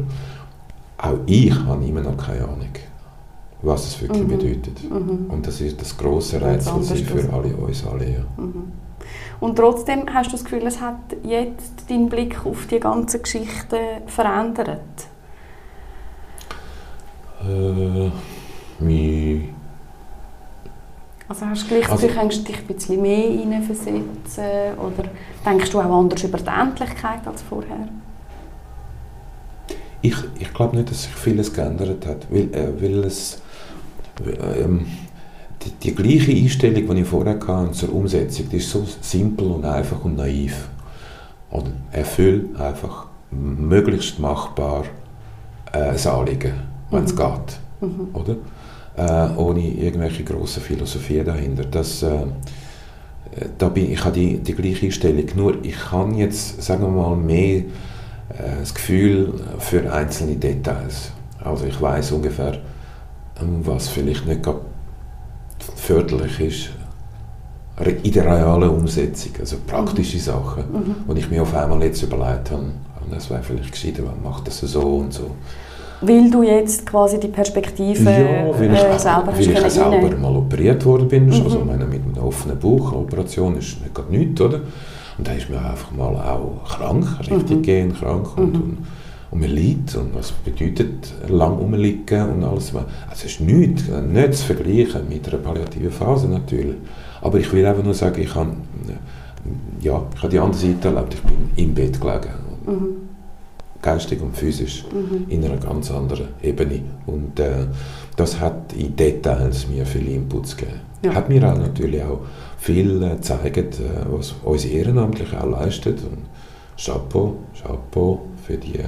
Auch ich habe immer noch keine Ahnung, was es wirklich Mhm. bedeutet. Mhm. Und das ist das große Rätsel für alle uns alle. Ja. Mhm. Und trotzdem hast du das Gefühl, es hat jetzt deinen Blick auf die ganze Geschichte verändert? Äh, mi- Also hast du gleich das Also- dich ein bisschen mehr hineinversetzen oder denkst du auch anders über die Endlichkeit als vorher? Ich, ich glaube nicht, dass sich vieles geändert hat, weil, äh, weil es ähm, die, die gleiche Einstellung, die ich vorher hatte zur Umsetzung, die ist so simpel und einfach und naiv. Und erfüll einfach möglichst machbar äh, ein Anliegen, wenn es Mhm. geht. Mhm. Oder? Äh, ohne irgendwelche grosse Philosophie dahinter. Das, äh, da bin, ich habe die, die gleiche Einstellung, nur ich kann jetzt, sagen wir mal, mehr äh, das Gefühl für einzelne Details. Also ich weiß ungefähr, ähm, was vielleicht nicht gerade förderlich ist in der realen Umsetzung, also praktische Sachen. Mhm. Und ich mir auf einmal jetzt überlegt habe, ah, das wäre vielleicht gescheiter, man macht das so und so. Weil du jetzt quasi die Perspektive ja, weil ich, äh, selber weil ich selber mal operiert worden bin. Mhm. Also meine, mit einer offenen Bauchoperation ist nicht gerade nichts, oder? Und da ist mir einfach mal auch krank, richtig Mhm. gehen krank und, Mhm. und, und man liegt und was bedeutet lang rumliegen und alles. Also es ist nichts, nicht zu vergleichen mit einer palliativen Phase natürlich. Aber ich will einfach nur sagen, ich habe, ja, ich habe die andere Seite erlebt, ich bin im Bett gelegen. Mhm. Geistig und physisch Mhm. in einer ganz anderen Ebene. Und äh, das hat in Details mir viele Inputs gegeben. Ja. Hat mir auch natürlich auch viel äh, gezeigt, äh, was unsere Ehrenamtlichen auch leisten. Und Chapeau, Chapeau für die äh,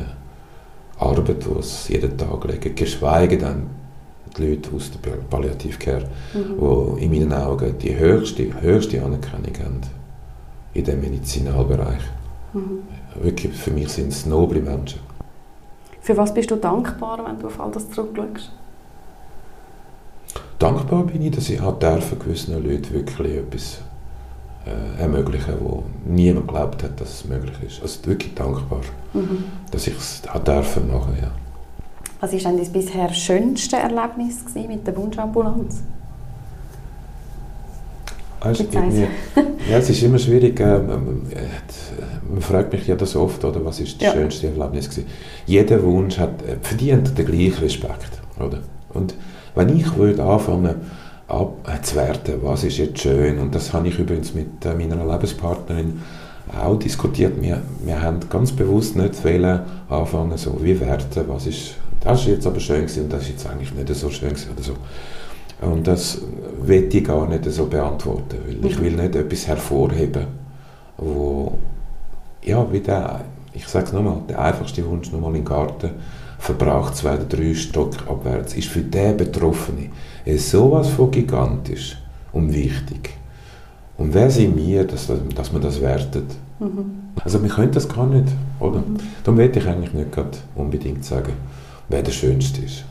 Arbeit, die sie jeden Tag legen. Geschweige denn die Leute aus der Pal- Palliativcare, Mhm. die in meinen Augen die höchste, höchste Anerkennung haben in dem Medizinalbereich. Mhm. Wirklich, für mich sind es noble Menschen. Für was bist du dankbar, wenn du auf all das zurückschaust? Dankbar bin ich, dass ich auch dürfen, gewissen Leuten wirklich etwas äh, ermöglichen, wo niemand geglaubt hat, dass es möglich ist. Also wirklich dankbar, Mhm. dass ich es auch dürfen machen, ja. Was war denn dein bisher schönste Erlebnis mit der Wunschambulanz? Eins? irgendwie- ja, es ist immer schwierig. Äh, man, äh, man fragt mich ja das oft, oder was ist das Ja. schönste Erlebnis gewesen? Jeder Wunsch hat äh, verdient den gleichen Respekt, oder? Und wenn ich würde anfangen ab, äh, zu werten, was ist jetzt schön, und das habe ich übrigens mit äh, meiner Lebenspartnerin auch diskutiert. Wir, wir haben ganz bewusst nicht wollen anfangen, so wie werten, was ist, das ist jetzt aber schön gewesen und das ist jetzt eigentlich nicht so schön gewesen oder so. Und das will ich gar nicht so beantworten, weil ich will nicht etwas hervorheben, wo, ja, wie der, ich sage es nochmal, der einfachste Wunsch nochmal im Garten verbraucht zwei oder drei Stock abwärts, ist für den Betroffene es sowas von gigantisch und wichtig. Und wer sind wir, dass, dass man das wertet? Mhm. Also wir können das gar nicht, oder? Mhm. Darum will ich eigentlich nicht unbedingt sagen, wer der Schönste ist.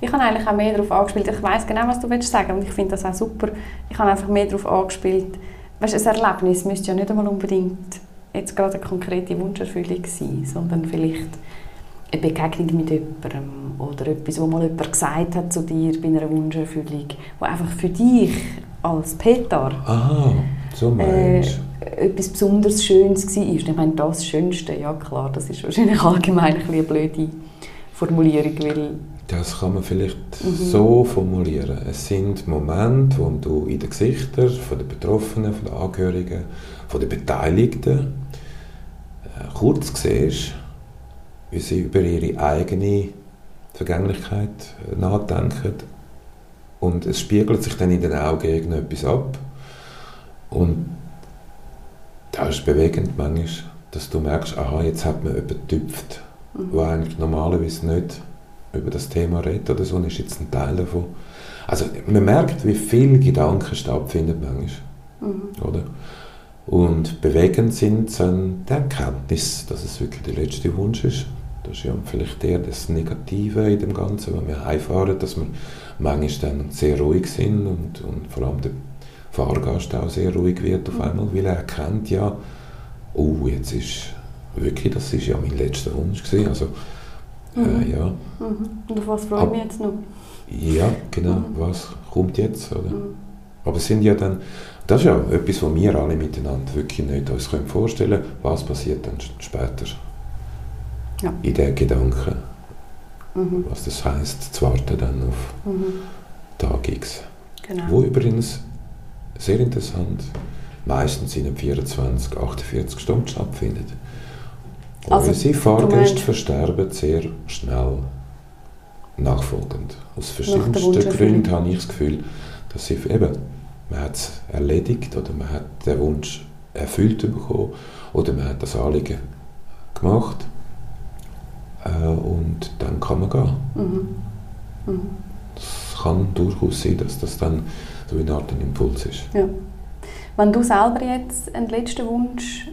Ich habe eigentlich auch mehr darauf angespielt. Ich weiß genau, was du willst sagen und ich finde das auch super. Ich habe einfach mehr darauf angespielt. Weißt, ein Erlebnis müsste ja nicht einmal unbedingt jetzt gerade eine konkrete Wunscherfüllung sein, sondern vielleicht eine Begegnung mit jemandem oder etwas, wo mal jemand gesagt hat zu dir bei einer Wunscherfüllung, wo einfach für dich als Peter Aha, so äh, meinst etwas besonders Schönes war. Ich meine, das Schönste, ja klar, das ist wahrscheinlich allgemein ein eine blöde Formulierung, weil Das kann man vielleicht Mhm. so formulieren. Es sind Momente, wo du in den Gesichtern von den Betroffenen, von den Angehörigen, von den Beteiligten äh, kurz siehst, wie sie über ihre eigene Vergänglichkeit äh, nachdenken. Und es spiegelt sich dann in den Augen irgendetwas ab. Und das ist bewegend manchmal, dass du merkst, aha, jetzt hat man jemanden getüpft, Mhm. der eigentlich normalerweise nicht über das Thema redet oder so, ist jetzt ein Teil davon. Also man merkt, wie viel Gedanken stattfinden manchmal, Mhm. oder? Und bewegend sind dann die Erkenntnis, dass es wirklich der letzte Wunsch ist. Das ist ja vielleicht eher das Negative in dem Ganzen, wenn wir heimfahren, dass wir manchmal dann sehr ruhig sind und, und vor allem der Fahrgast auch sehr ruhig wird auf einmal, weil er erkennt ja, oh, jetzt ist wirklich, das ist ja mein letzter Wunsch gewesen. Also, äh, Mhm. ja, Mhm. Und auf was freue ich Ab- mich jetzt noch? ja, genau, Mhm. was kommt jetzt, oder? Mhm. Aber es sind ja dann, das ist ja etwas, was wir alle miteinander wirklich nicht uns können vorstellen können, was passiert dann später Ja. in den Gedanken, Mhm. was das heisst, zu warten dann auf Mhm. Tag X. Genau. Wo übrigens, sehr interessant, meistens in einem 24, 48 Stunden stattfindet. Also, unsere Fahrgäste versterben sehr schnell nachfolgend. Aus verschiedensten Wunscherfüllung. Gründen habe ich das Gefühl, dass sie eben, man hat es erledigt oder man hat den Wunsch erfüllt bekommen oder man hat das Anliegen gemacht äh, und dann kann man gehen. Mhm. Mhm. Es kann durchaus sein, dass das dann so eine Art ein Impuls ist. Ja. Wenn du selber jetzt einen letzten Wunsch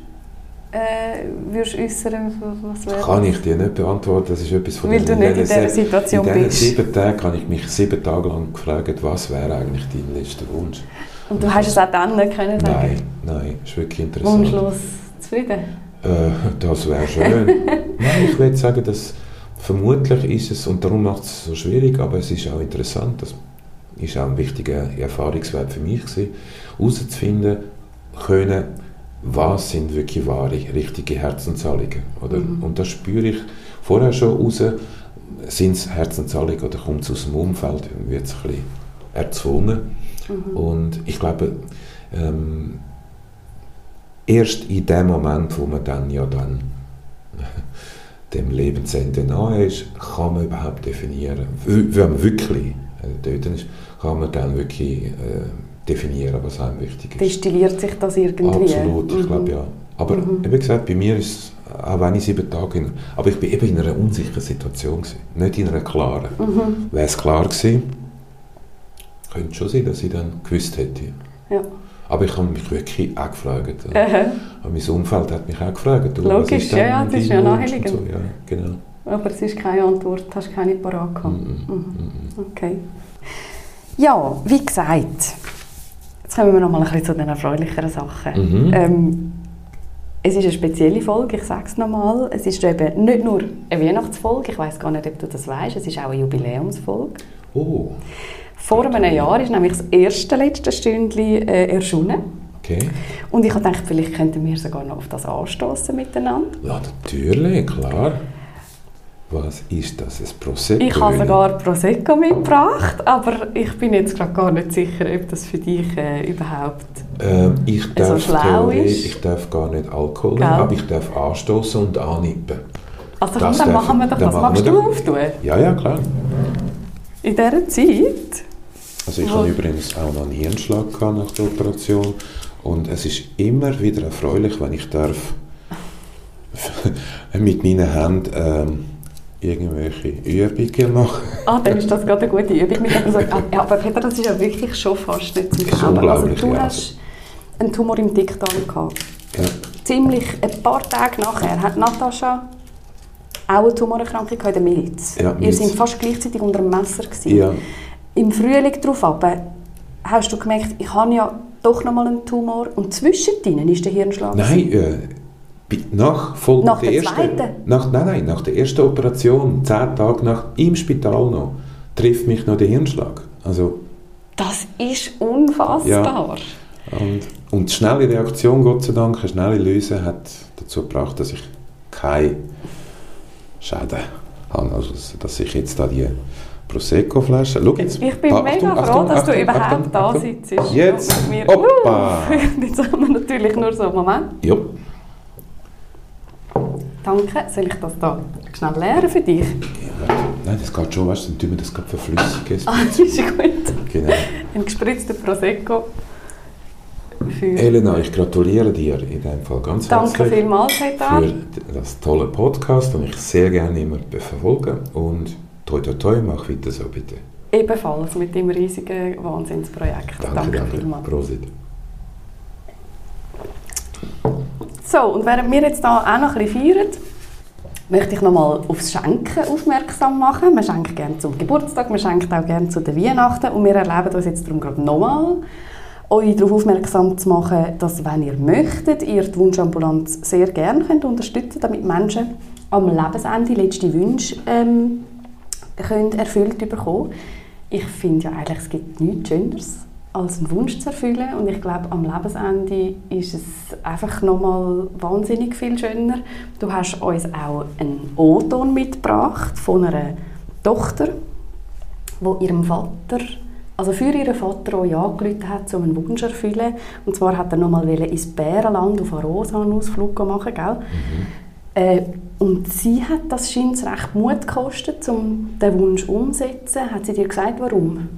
äh, würdest äußern, was wäre Kann ich dir nicht beantworten, das ist etwas von Weil du nicht in dieser se- Situation In diesen bist. sieben Tagen habe ich mich sieben Tage lang gefragt, was wäre eigentlich dein letzter Wunsch? Und du hast es auch dann nicht können sagen? Nein, nein, ist wirklich interessant. Wunschlos zufrieden? Äh, das wäre schön. Nein, ich würde sagen, dass vermutlich ist es, und darum macht es so schwierig, aber es ist auch interessant, das ist auch ein wichtiger Erfahrungswert für mich gewesen, herauszufinden können, was sind wirklich wahre, richtige Herzensanliegen. Oder? Mhm. Und das spüre ich vorher schon raus, sind es Herzensanliegen oder kommt es aus dem Umfeld, wird es ein bisschen erzwungen. Mhm. Und ich glaube, ähm, erst in dem Moment, wo man dann ja dann dem Lebensende nahe ist, kann man überhaupt definieren, wenn man wirklich äh, dort ist, kann man dann wirklich äh, definieren, was einem wichtig ist. Destilliert sich das irgendwie? Absolut, ich mhm. glaube ja. Aber mhm. wie gesagt, bei mir ist es, auch wenn ich sieben Tage, in, aber ich bin eben in einer unsicheren Situation gewesen, nicht in einer klaren. Mhm. Wäre es klar gewesen, könnte es schon sein, dass ich dann gewusst hätte. Ja. Aber ich habe mich wirklich auch gefragt. Äh. Mein Umfeld hat mich auch gefragt. Logisch, ja, ja, das ist ja naheliegend. So. Ja, genau. Aber es ist keine Antwort, hast keine parat gehabt. Mm -mm. Mhm. Okay. Ja, wie gesagt, jetzt kommen wir noch mal ein bisschen zu den erfreulicheren Sachen. Mhm. Ähm, es ist eine spezielle Folge, ich sage es nochmal. Es ist eben nicht nur eine Weihnachtsfolge, ich weiß gar nicht, ob du das weißt, es ist auch eine Jubiläumsfolge. Oh. Vor einem Jahr ist nämlich das erste letzte Stündchen äh, erschienen. Okay. Und ich habe gedacht, vielleicht könnten wir sogar noch auf das anstoßen miteinander. Ja, natürlich, klar. Was ist das? Ein Prosecco? Ich habe sogar Prosecco mitgebracht, aber ich bin jetzt gerade gar nicht sicher, ob das für dich äh, überhaupt ähm, ich darf so schlau ist. Ich darf gar nicht Alkohol nehmen, aber ich darf anstoßen und annippen. Also komm, dann machen wir doch das. Magst du auftun? Ja, ja, klar. In dieser Zeit? Also ich hatte übrigens auch noch einen Hirnschlag nach der Operation und es ist immer wieder erfreulich, wenn ich darf mit meinen Händen ähm, irgendwelche Übungen machen. Ah, dann ist das gerade eine gute Übung. ja, aber Peter, das ist ja wirklich schon fast nicht zum Glauben. Also du ja, hast einen Tumor im Dickdarm gehabt. Ja. Ziemlich ein paar Tage nachher hat Natascha auch eine Tumorerkrankung in der Milz. Ja, Ihr seid fast gleichzeitig unter dem Messer. Gewesen. Ja. Im Frühling darauf hast du gemerkt, ich habe ja doch noch mal einen Tumor und zwischen ihnen ist der Hirnschlag. Nein, äh, nach, Folge nach der, der ersten, nach, nein, nein, nach der ersten Operation, zehn Tage nach, im Spital noch, trifft mich noch der Hirnschlag. Also, das ist unfassbar. Ja, und, und die schnelle Reaktion, Gott sei Dank, eine schnelle Lösung hat dazu gebracht, dass ich keine Schäden habe. Also, dass ich jetzt da die Prosecco-Flasche. jetzt. Ich bin Achtung, mega froh, Achtung, dass du überhaupt da sitzt. Jetzt! Hoppa! Jetzt haben wir natürlich nur so einen Moment. Ja. Danke. Soll ich das hier schnell leeren für dich? Ja, nein, das geht schon, weißt du, dann tun wir das gerade verflüssigen. Ah, das ist gut. Genau. Ein gespritzter Prosecco. Elena, ich gratuliere dir in dem Fall ganz Danke herzlich. Danke vielmals, Peter. Für das tolle Podcast, den ich sehr gerne immer verfolge. Und toi toi toi, mach weiter so bitte. Ebenfalls mit dem riesigen Wahnsinnsprojekt. Danke, danke, danke. vielmals. Prosit. So, und während wir jetzt hier auch noch ein feiern, möchte ich noch mal aufs Schenken aufmerksam machen. Man schenkt gerne zum Geburtstag, man schenkt auch gerne zu den Weihnachten und wir erleben uns jetzt darum gerade nochmal, euch darauf aufmerksam zu machen, dass, wenn ihr möchtet, ihr die Wunschambulanz sehr gerne könnt unterstützen könnt, damit Menschen am Lebensende letzte Wünsche ähm, können erfüllt bekommen. Ich finde ja eigentlich, es gibt nichts Schöneres als einen Wunsch zu erfüllen. Und ich glaube, am Lebensende ist es einfach nochmal wahnsinnig viel schöner. Du hast uns auch einen O-Ton mitgebracht von einer Tochter, wo ihrem Vater, also für ihren Vater auch ja hat, um einen Wunsch zu erfüllen. Und zwar hat er nochmal ins Bärenland auf einen Ausflug machen, gell? Mhm. Äh, und sie hat das scheint recht Mut gekostet, um den Wunsch umzusetzen. Hat sie dir gesagt, warum?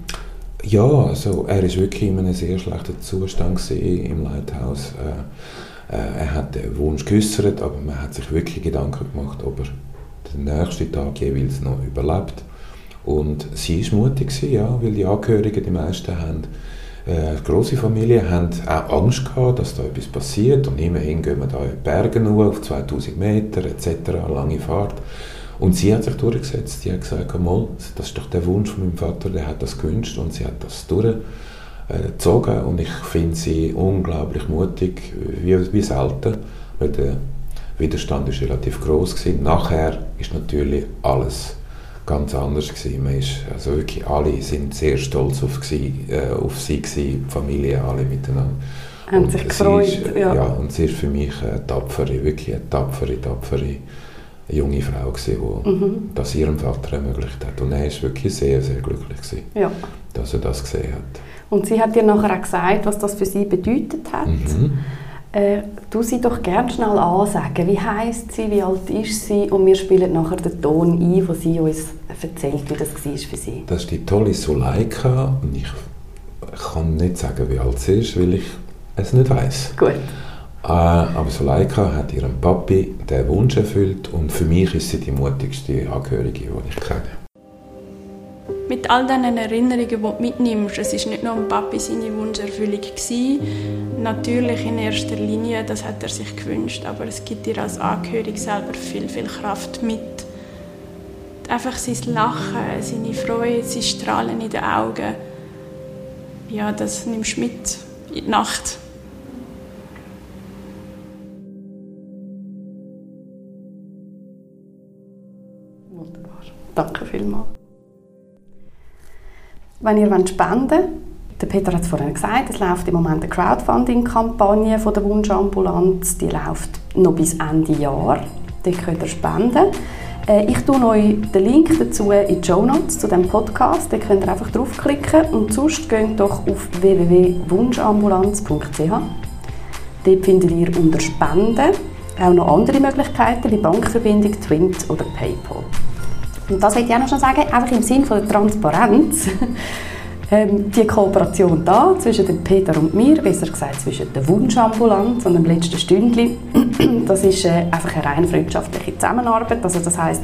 Ja, also er ist wirklich in einem sehr schlechten Zustand im Lighthouse. Äh, äh, er hat den Wunsch geäußert, aber man hat sich wirklich Gedanken gemacht, ob er den nächsten Tag jeweils noch überlebt. Und sie war mutig, ja, weil die Angehörigen, die meisten haben äh, große Familien haben auch Angst gehabt, dass da etwas passiert und immerhin gehen wir da in die Berge nur auf 2000 Meter etc., lange Fahrt. Und sie hat sich durchgesetzt. Sie hat gesagt, mal, das ist doch der Wunsch von meinem Vater, der hat das gewünscht und sie hat das durchgezogen. Und ich finde sie unglaublich mutig, wie, wie selten. Weil der, Widerstand ist relativ groß gewesen. Nachher ist natürlich alles ganz anders gewesen. Man ist, also wirklich alle sind sehr stolz auf, gewesen, äh, auf sie gewesen, die Familie, alle miteinander. Haben sich gefreut, ist, ja. ja. Und sie ist für mich eine tapfere, wirklich eine tapfere, tapfere junge Frau gewesen, die mhm. das ihrem Vater ermöglicht hat. Und er ist wirklich sehr, sehr glücklich gewesen, ja. dass er das gesehen hat. Und sie hat dir nachher auch gesagt, was das für sie bedeutet hat. Mhm. Äh, du sie doch gerne schnell ansagen. Wie heißt sie, wie alt ist sie? Und wir spielen nachher den Ton ein, wo sie uns erzählt, wie das war für sie. Das ist die tolle Suleika. Und ich kann nicht sagen, wie alt sie ist, weil ich es nicht weiß. Gut. Äh, aber Suleika hat ihrem Papi den Wunsch erfüllt und für mich ist sie die mutigste Angehörige, die ich kenne mit all diesen Erinnerungen, die du mitnimmst, es war nicht nur ein Papi seine Wunscherfüllung. Gewesen. Natürlich in erster Linie, das hat er sich gewünscht, aber es gibt dir als Angehörig selber viel, viel Kraft mit. Einfach sein Lachen, seine Freude, sein Strahlen in den Augen, ja, das nimmst du mit in die Nacht. Danke vielmals. Wenn ihr spenden wollt, der Peter hat es vorhin gesagt, es läuft im Moment eine Crowdfunding-Kampagne der Wunschambulanz. Die läuft noch bis Ende Jahr. Dort könnt ihr spenden. Äh, ich tue euch den Link dazu in die Show Notes zu diesem Podcast. Da könnt ihr einfach draufklicken und sonst geht doch auf www.wunschambulanz.ch. Dort findet ihr unter Spenden auch noch andere Möglichkeiten wie Bankverbindung, Twint oder PayPal. Und das möchte ich auch noch schon sagen, einfach im Sinne der Transparenz. ähm, die Kooperation da zwischen dem Peter und mir, besser gesagt zwischen der Wunschambulanz und dem letzten Stündli, das ist äh, einfach eine rein freundschaftliche Zusammenarbeit. Also das heißt,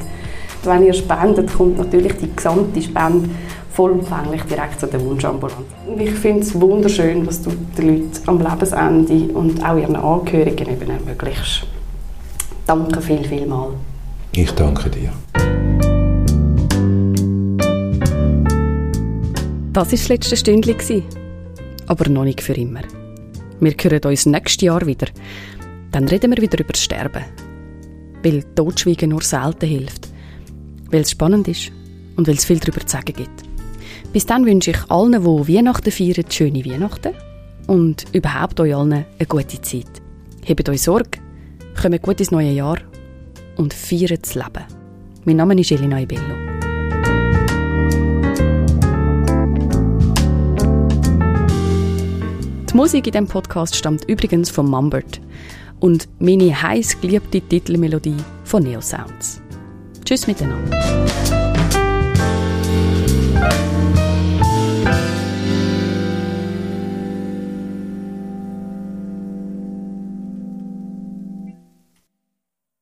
wenn ihr spendet, kommt natürlich die gesamte Spende vollumfänglich direkt zu der Wunschambulanz. Ich finde es wunderschön, was du den Leuten am Lebensende und auch ihren Angehörigen eben ermöglichst. Danke viel, viel mal. Ich danke dir. Das war das letzte Stündchen. Aber noch nicht für immer. Wir hören uns nächstes Jahr wieder. Dann reden wir wieder über das Sterben. Weil Totschweigen nur selten hilft. Weil es spannend ist und weil es viel darüber zu sagen gibt. Bis dann wünsche ich allen, die Weihnachten feiern, schöne Weihnachten und überhaupt euch allen eine gute Zeit. Hebt euch Sorge, kommt gut ins neue Jahr und feiert das Leben. Mein Name ist Elina Ibello. Die Musik in diesem Podcast stammt übrigens von Mumbert und meine heiß geliebte Titelmelodie von Neo Sounds. Tschüss miteinander.